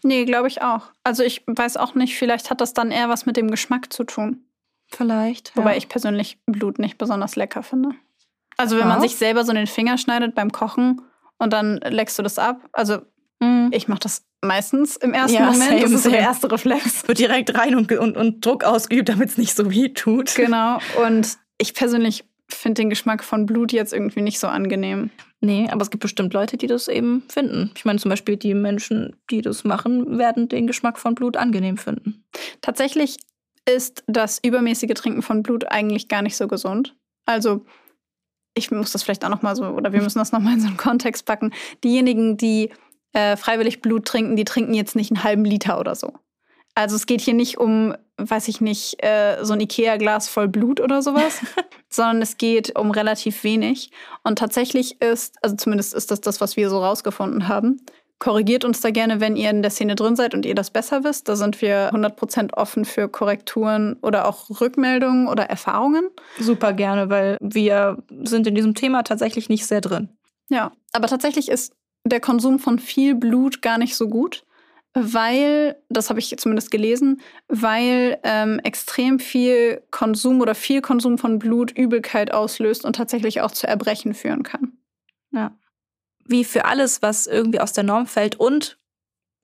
Nee, glaube ich auch. Also ich weiß auch nicht, vielleicht hat das dann eher was mit dem Geschmack zu tun. Vielleicht. Wobei ja. ich persönlich Blut nicht besonders lecker finde. Also wenn man sich selber so den Finger schneidet beim Kochen und dann leckst du das ab. Also mhm. ich mache das meistens im ersten ja, Moment. Same, das ist so der erste Reflex. Wird direkt rein und, und, und Druck ausgeübt, damit es nicht so weh tut. Genau. Und ich persönlich finde den Geschmack von Blut jetzt irgendwie nicht so angenehm. Nee, aber es gibt bestimmt Leute, die das eben finden. Ich meine zum Beispiel die Menschen, die das machen, werden den Geschmack von Blut angenehm finden. Tatsächlich ist das übermäßige Trinken von Blut eigentlich gar nicht so gesund. Also ich muss das vielleicht auch noch mal so, oder wir müssen das noch mal in so einen Kontext packen. Diejenigen, die äh, freiwillig Blut trinken, die trinken jetzt nicht einen halben Liter oder so. Also es geht hier nicht um weiß ich nicht, äh, so ein Ikea-Glas voll Blut oder sowas, sondern es geht um relativ wenig. Und tatsächlich ist, also zumindest ist das das, was wir so rausgefunden haben, Korrigiert uns da gerne, wenn ihr in der Szene drin seid und ihr das besser wisst. Da sind wir 100% offen für Korrekturen oder auch Rückmeldungen oder Erfahrungen. Super gerne, weil wir sind in diesem Thema tatsächlich nicht sehr drin. Ja, aber tatsächlich ist der Konsum von viel Blut gar nicht so gut, weil, das habe ich zumindest gelesen, weil ähm, extrem viel Konsum oder viel Konsum von Blut Übelkeit auslöst und tatsächlich auch zu Erbrechen führen kann. Ja wie für alles, was irgendwie aus der Norm fällt und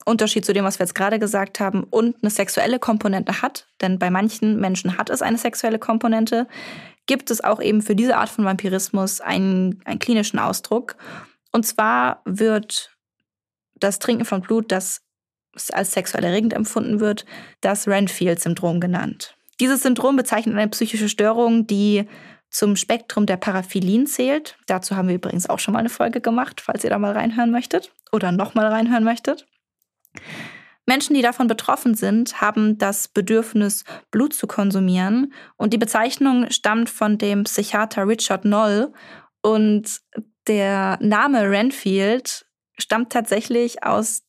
Unterschied zu dem, was wir jetzt gerade gesagt haben, und eine sexuelle Komponente hat, denn bei manchen Menschen hat es eine sexuelle Komponente, gibt es auch eben für diese Art von Vampirismus einen, einen klinischen Ausdruck. Und zwar wird das Trinken von Blut, das als sexuell erregend empfunden wird, das Renfield-Syndrom genannt. Dieses Syndrom bezeichnet eine psychische Störung, die zum Spektrum der Paraphilien zählt. Dazu haben wir übrigens auch schon mal eine Folge gemacht, falls ihr da mal reinhören möchtet oder nochmal reinhören möchtet. Menschen, die davon betroffen sind, haben das Bedürfnis, Blut zu konsumieren. Und die Bezeichnung stammt von dem Psychiater Richard Noll. Und der Name Renfield stammt tatsächlich aus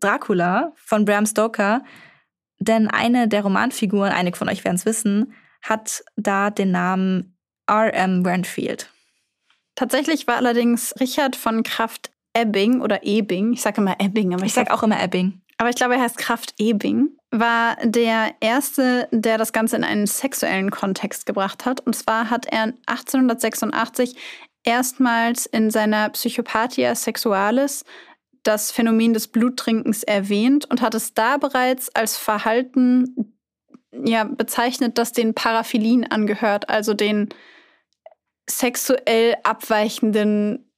Dracula von Bram Stoker. Denn eine der Romanfiguren, einige von euch werden es wissen, hat da den Namen R.M. Renfield. Tatsächlich war allerdings Richard von Kraft Ebbing oder Ebing, ich sage immer Ebbing, aber ich, ich sage auch immer Ebbing. Aber ich glaube, er heißt Kraft Ebing, war der erste, der das Ganze in einen sexuellen Kontext gebracht hat. Und zwar hat er 1886 erstmals in seiner Psychopathia Sexualis das Phänomen des Bluttrinkens erwähnt und hat es da bereits als Verhalten ja, bezeichnet, das den Paraphilien angehört, also den sexuell abweichenden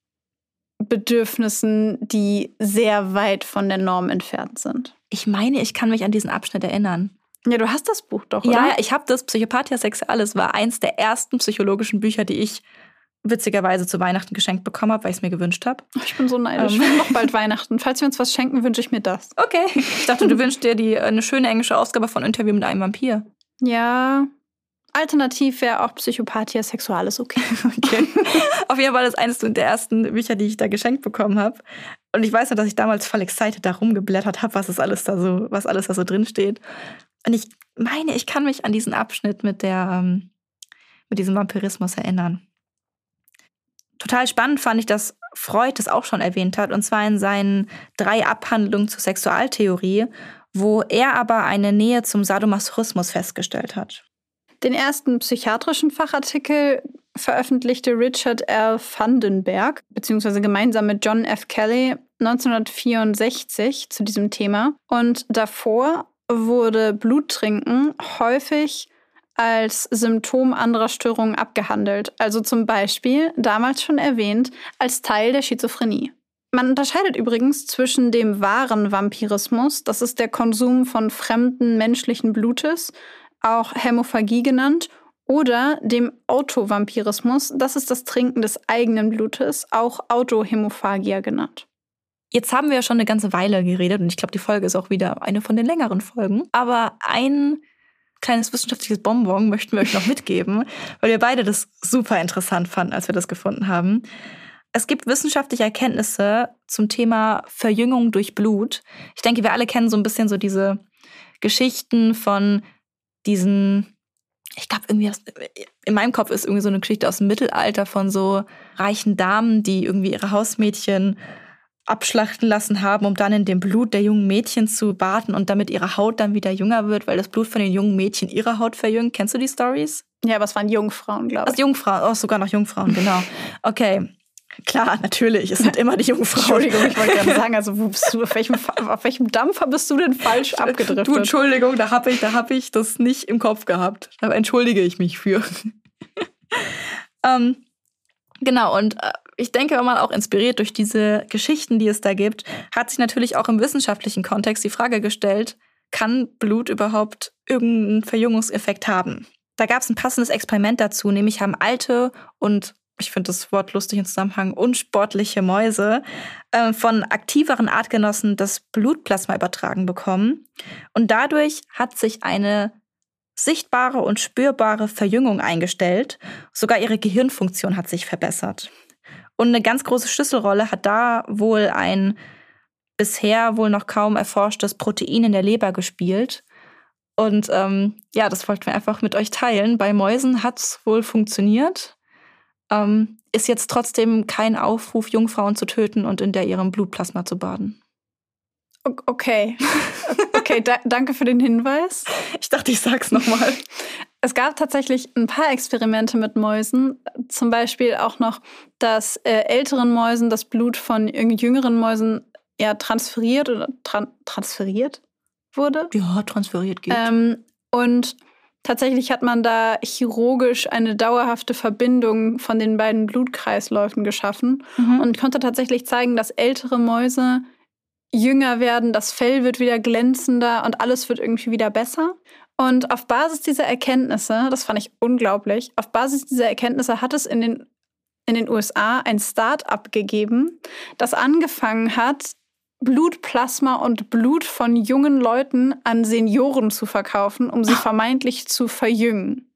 Bedürfnissen, die sehr weit von der Norm entfernt sind. Ich meine, ich kann mich an diesen Abschnitt erinnern. Ja, du hast das Buch doch, oder? Ja, ich habe das. Psychopathia Sexualis war eins der ersten psychologischen Bücher, die ich witzigerweise zu Weihnachten geschenkt bekommen habe, weil ich es mir gewünscht habe. Ich bin so neidisch. Ähm. noch bald Weihnachten. Falls wir uns was schenken, wünsche ich mir das. Okay. Ich dachte, du wünschst dir die, eine schöne englische Ausgabe von Interview mit einem Vampir. Ja, Alternativ wäre auch Psychopathia Sexualis okay. okay. Auf jeden Fall ist eines der ersten Bücher, die ich da geschenkt bekommen habe. Und ich weiß noch, dass ich damals voll excited da rumgeblättert habe, was es alles da so, was alles da so drin steht. Und ich meine, ich kann mich an diesen Abschnitt mit der, ähm, mit diesem Vampirismus erinnern. Total spannend fand ich, dass Freud das auch schon erwähnt hat, und zwar in seinen drei Abhandlungen zur Sexualtheorie, wo er aber eine Nähe zum Sadomasochismus festgestellt hat. Den ersten psychiatrischen Fachartikel veröffentlichte Richard L. Vandenberg, beziehungsweise gemeinsam mit John F. Kelly 1964 zu diesem Thema. Und davor wurde Bluttrinken häufig als Symptom anderer Störungen abgehandelt. Also zum Beispiel, damals schon erwähnt, als Teil der Schizophrenie. Man unterscheidet übrigens zwischen dem wahren Vampirismus, das ist der Konsum von fremden menschlichen Blutes, auch Hämophagie genannt, oder dem Autovampirismus, das ist das Trinken des eigenen Blutes, auch Autohämophagia genannt. Jetzt haben wir ja schon eine ganze Weile geredet und ich glaube, die Folge ist auch wieder eine von den längeren Folgen. Aber ein kleines wissenschaftliches Bonbon möchten wir euch noch mitgeben, weil wir beide das super interessant fanden, als wir das gefunden haben. Es gibt wissenschaftliche Erkenntnisse zum Thema Verjüngung durch Blut. Ich denke, wir alle kennen so ein bisschen so diese Geschichten von diesen, ich glaube, irgendwie in meinem Kopf ist irgendwie so eine Geschichte aus dem Mittelalter von so reichen Damen, die irgendwie ihre Hausmädchen abschlachten lassen haben, um dann in dem Blut der jungen Mädchen zu baden und damit ihre Haut dann wieder jünger wird, weil das Blut von den jungen Mädchen ihre Haut verjüngt. Kennst du die Stories? Ja, aber es waren Jungfrauen, glaube ich. Also Jungfrauen, oh, sogar noch Jungfrauen, genau. Okay. Klar, natürlich. Es sind immer die Jungfrauen. Entschuldigung, ich wollte gerade sagen, also wo bist du, auf welchem, auf welchem Dampfer bist du denn falsch abgedriftet? Du, Entschuldigung, da habe ich, hab ich das nicht im Kopf gehabt. Da entschuldige ich mich für. ähm, genau, und äh, ich denke, wenn man auch inspiriert durch diese Geschichten, die es da gibt, hat sich natürlich auch im wissenschaftlichen Kontext die Frage gestellt, kann Blut überhaupt irgendeinen Verjüngungseffekt haben? Da gab es ein passendes Experiment dazu, nämlich haben alte und ich finde das Wort lustig im Zusammenhang, unsportliche Mäuse äh, von aktiveren Artgenossen das Blutplasma übertragen bekommen. Und dadurch hat sich eine sichtbare und spürbare Verjüngung eingestellt. Sogar ihre Gehirnfunktion hat sich verbessert. Und eine ganz große Schlüsselrolle hat da wohl ein bisher wohl noch kaum erforschtes Protein in der Leber gespielt. Und ähm, ja, das wollten wir einfach mit euch teilen. Bei Mäusen hat es wohl funktioniert. Ähm, ist jetzt trotzdem kein Aufruf, Jungfrauen zu töten und in der ihrem Blutplasma zu baden. Okay. Okay, da danke für den Hinweis. Ich dachte, ich sag's nochmal. Es gab tatsächlich ein paar Experimente mit Mäusen. Zum Beispiel auch noch, dass äh, älteren Mäusen das Blut von jüngeren Mäusen ja transferiert oder tran transferiert wurde. Ja, transferiert geht. Ähm, und tatsächlich hat man da chirurgisch eine dauerhafte Verbindung von den beiden Blutkreisläufen geschaffen mhm. und konnte tatsächlich zeigen, dass ältere Mäuse jünger werden, das Fell wird wieder glänzender und alles wird irgendwie wieder besser. Und auf Basis dieser Erkenntnisse, das fand ich unglaublich, auf Basis dieser Erkenntnisse hat es in den, in den USA ein Start-up gegeben, das angefangen hat, Blutplasma und Blut von jungen Leuten an Senioren zu verkaufen, um sie vermeintlich zu verjüngen.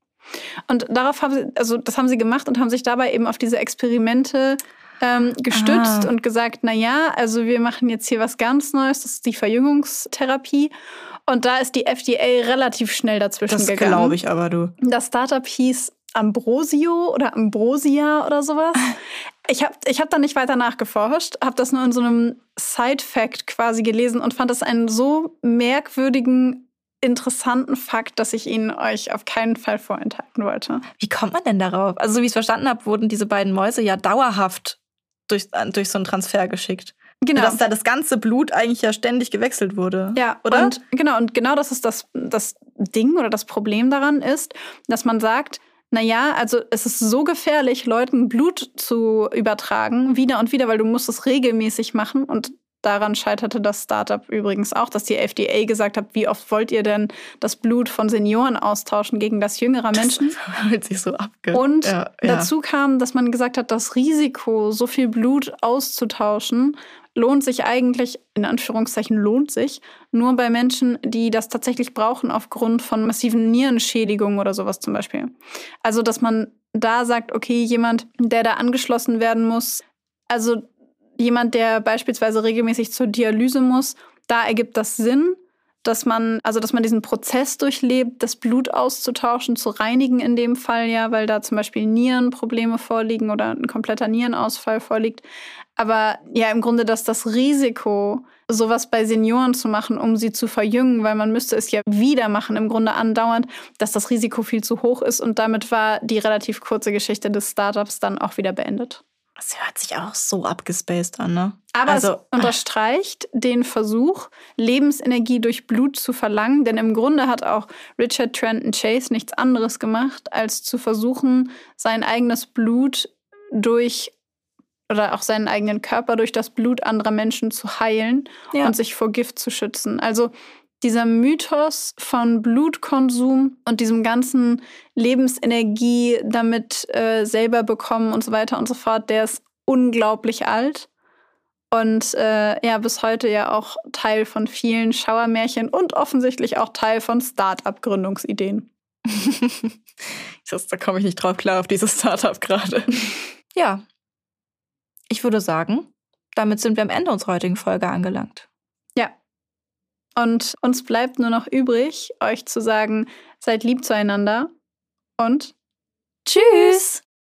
Und darauf haben sie, also das haben sie gemacht und haben sich dabei eben auf diese Experimente ähm, gestützt ah. und gesagt, na ja, also wir machen jetzt hier was ganz Neues, das ist die Verjüngungstherapie. Und da ist die FDA relativ schnell dazwischen das gegangen. Das glaube ich aber, du. Das Startup hieß Ambrosio oder Ambrosia oder sowas. Ich habe ich hab da nicht weiter nachgeforscht, habe das nur in so einem Side-Fact quasi gelesen und fand das einen so merkwürdigen, interessanten Fakt, dass ich ihn euch auf keinen Fall vorenthalten wollte. Wie kommt man denn darauf? Also, so wie ich es verstanden habe, wurden diese beiden Mäuse ja dauerhaft durch, durch so einen Transfer geschickt. Genau. Dass da das ganze Blut eigentlich ja ständig gewechselt wurde. Ja, oder? Und genau, und genau das ist das, das Ding oder das Problem daran ist, dass man sagt, naja, also es ist so gefährlich, Leuten Blut zu übertragen, wieder und wieder, weil du musst es regelmäßig machen. Und daran scheiterte das Startup übrigens auch, dass die FDA gesagt hat, wie oft wollt ihr denn das Blut von Senioren austauschen gegen das jüngerer Menschen? Das sich so abge und ja, ja. dazu kam, dass man gesagt hat, das Risiko, so viel Blut auszutauschen, lohnt sich eigentlich, in Anführungszeichen lohnt sich, nur bei Menschen, die das tatsächlich brauchen aufgrund von massiven Nierenschädigungen oder sowas zum Beispiel. Also, dass man da sagt, okay, jemand, der da angeschlossen werden muss, also jemand, der beispielsweise regelmäßig zur Dialyse muss, da ergibt das Sinn dass man, also dass man diesen Prozess durchlebt, das Blut auszutauschen, zu reinigen in dem Fall ja, weil da zum Beispiel Nierenprobleme vorliegen oder ein kompletter Nierenausfall vorliegt. Aber ja, im Grunde, dass das Risiko, sowas bei Senioren zu machen, um sie zu verjüngen, weil man müsste es ja wieder machen, im Grunde andauernd, dass das Risiko viel zu hoch ist. Und damit war die relativ kurze Geschichte des Startups dann auch wieder beendet. Das hört sich auch so abgespaced an, ne? Aber also, es unterstreicht den Versuch, Lebensenergie durch Blut zu verlangen, denn im Grunde hat auch Richard Trenton Chase nichts anderes gemacht, als zu versuchen, sein eigenes Blut durch oder auch seinen eigenen Körper durch das Blut anderer Menschen zu heilen ja. und sich vor Gift zu schützen. Also dieser Mythos von Blutkonsum und diesem ganzen Lebensenergie damit äh, selber bekommen und so weiter und so fort, der ist unglaublich alt. Und äh, ja, bis heute ja auch Teil von vielen Schauermärchen und offensichtlich auch Teil von Start-up-Gründungsideen. da komme ich nicht drauf klar auf dieses Start-up gerade. ja, ich würde sagen, damit sind wir am Ende unserer heutigen Folge angelangt. Und uns bleibt nur noch übrig, euch zu sagen, seid lieb zueinander und tschüss!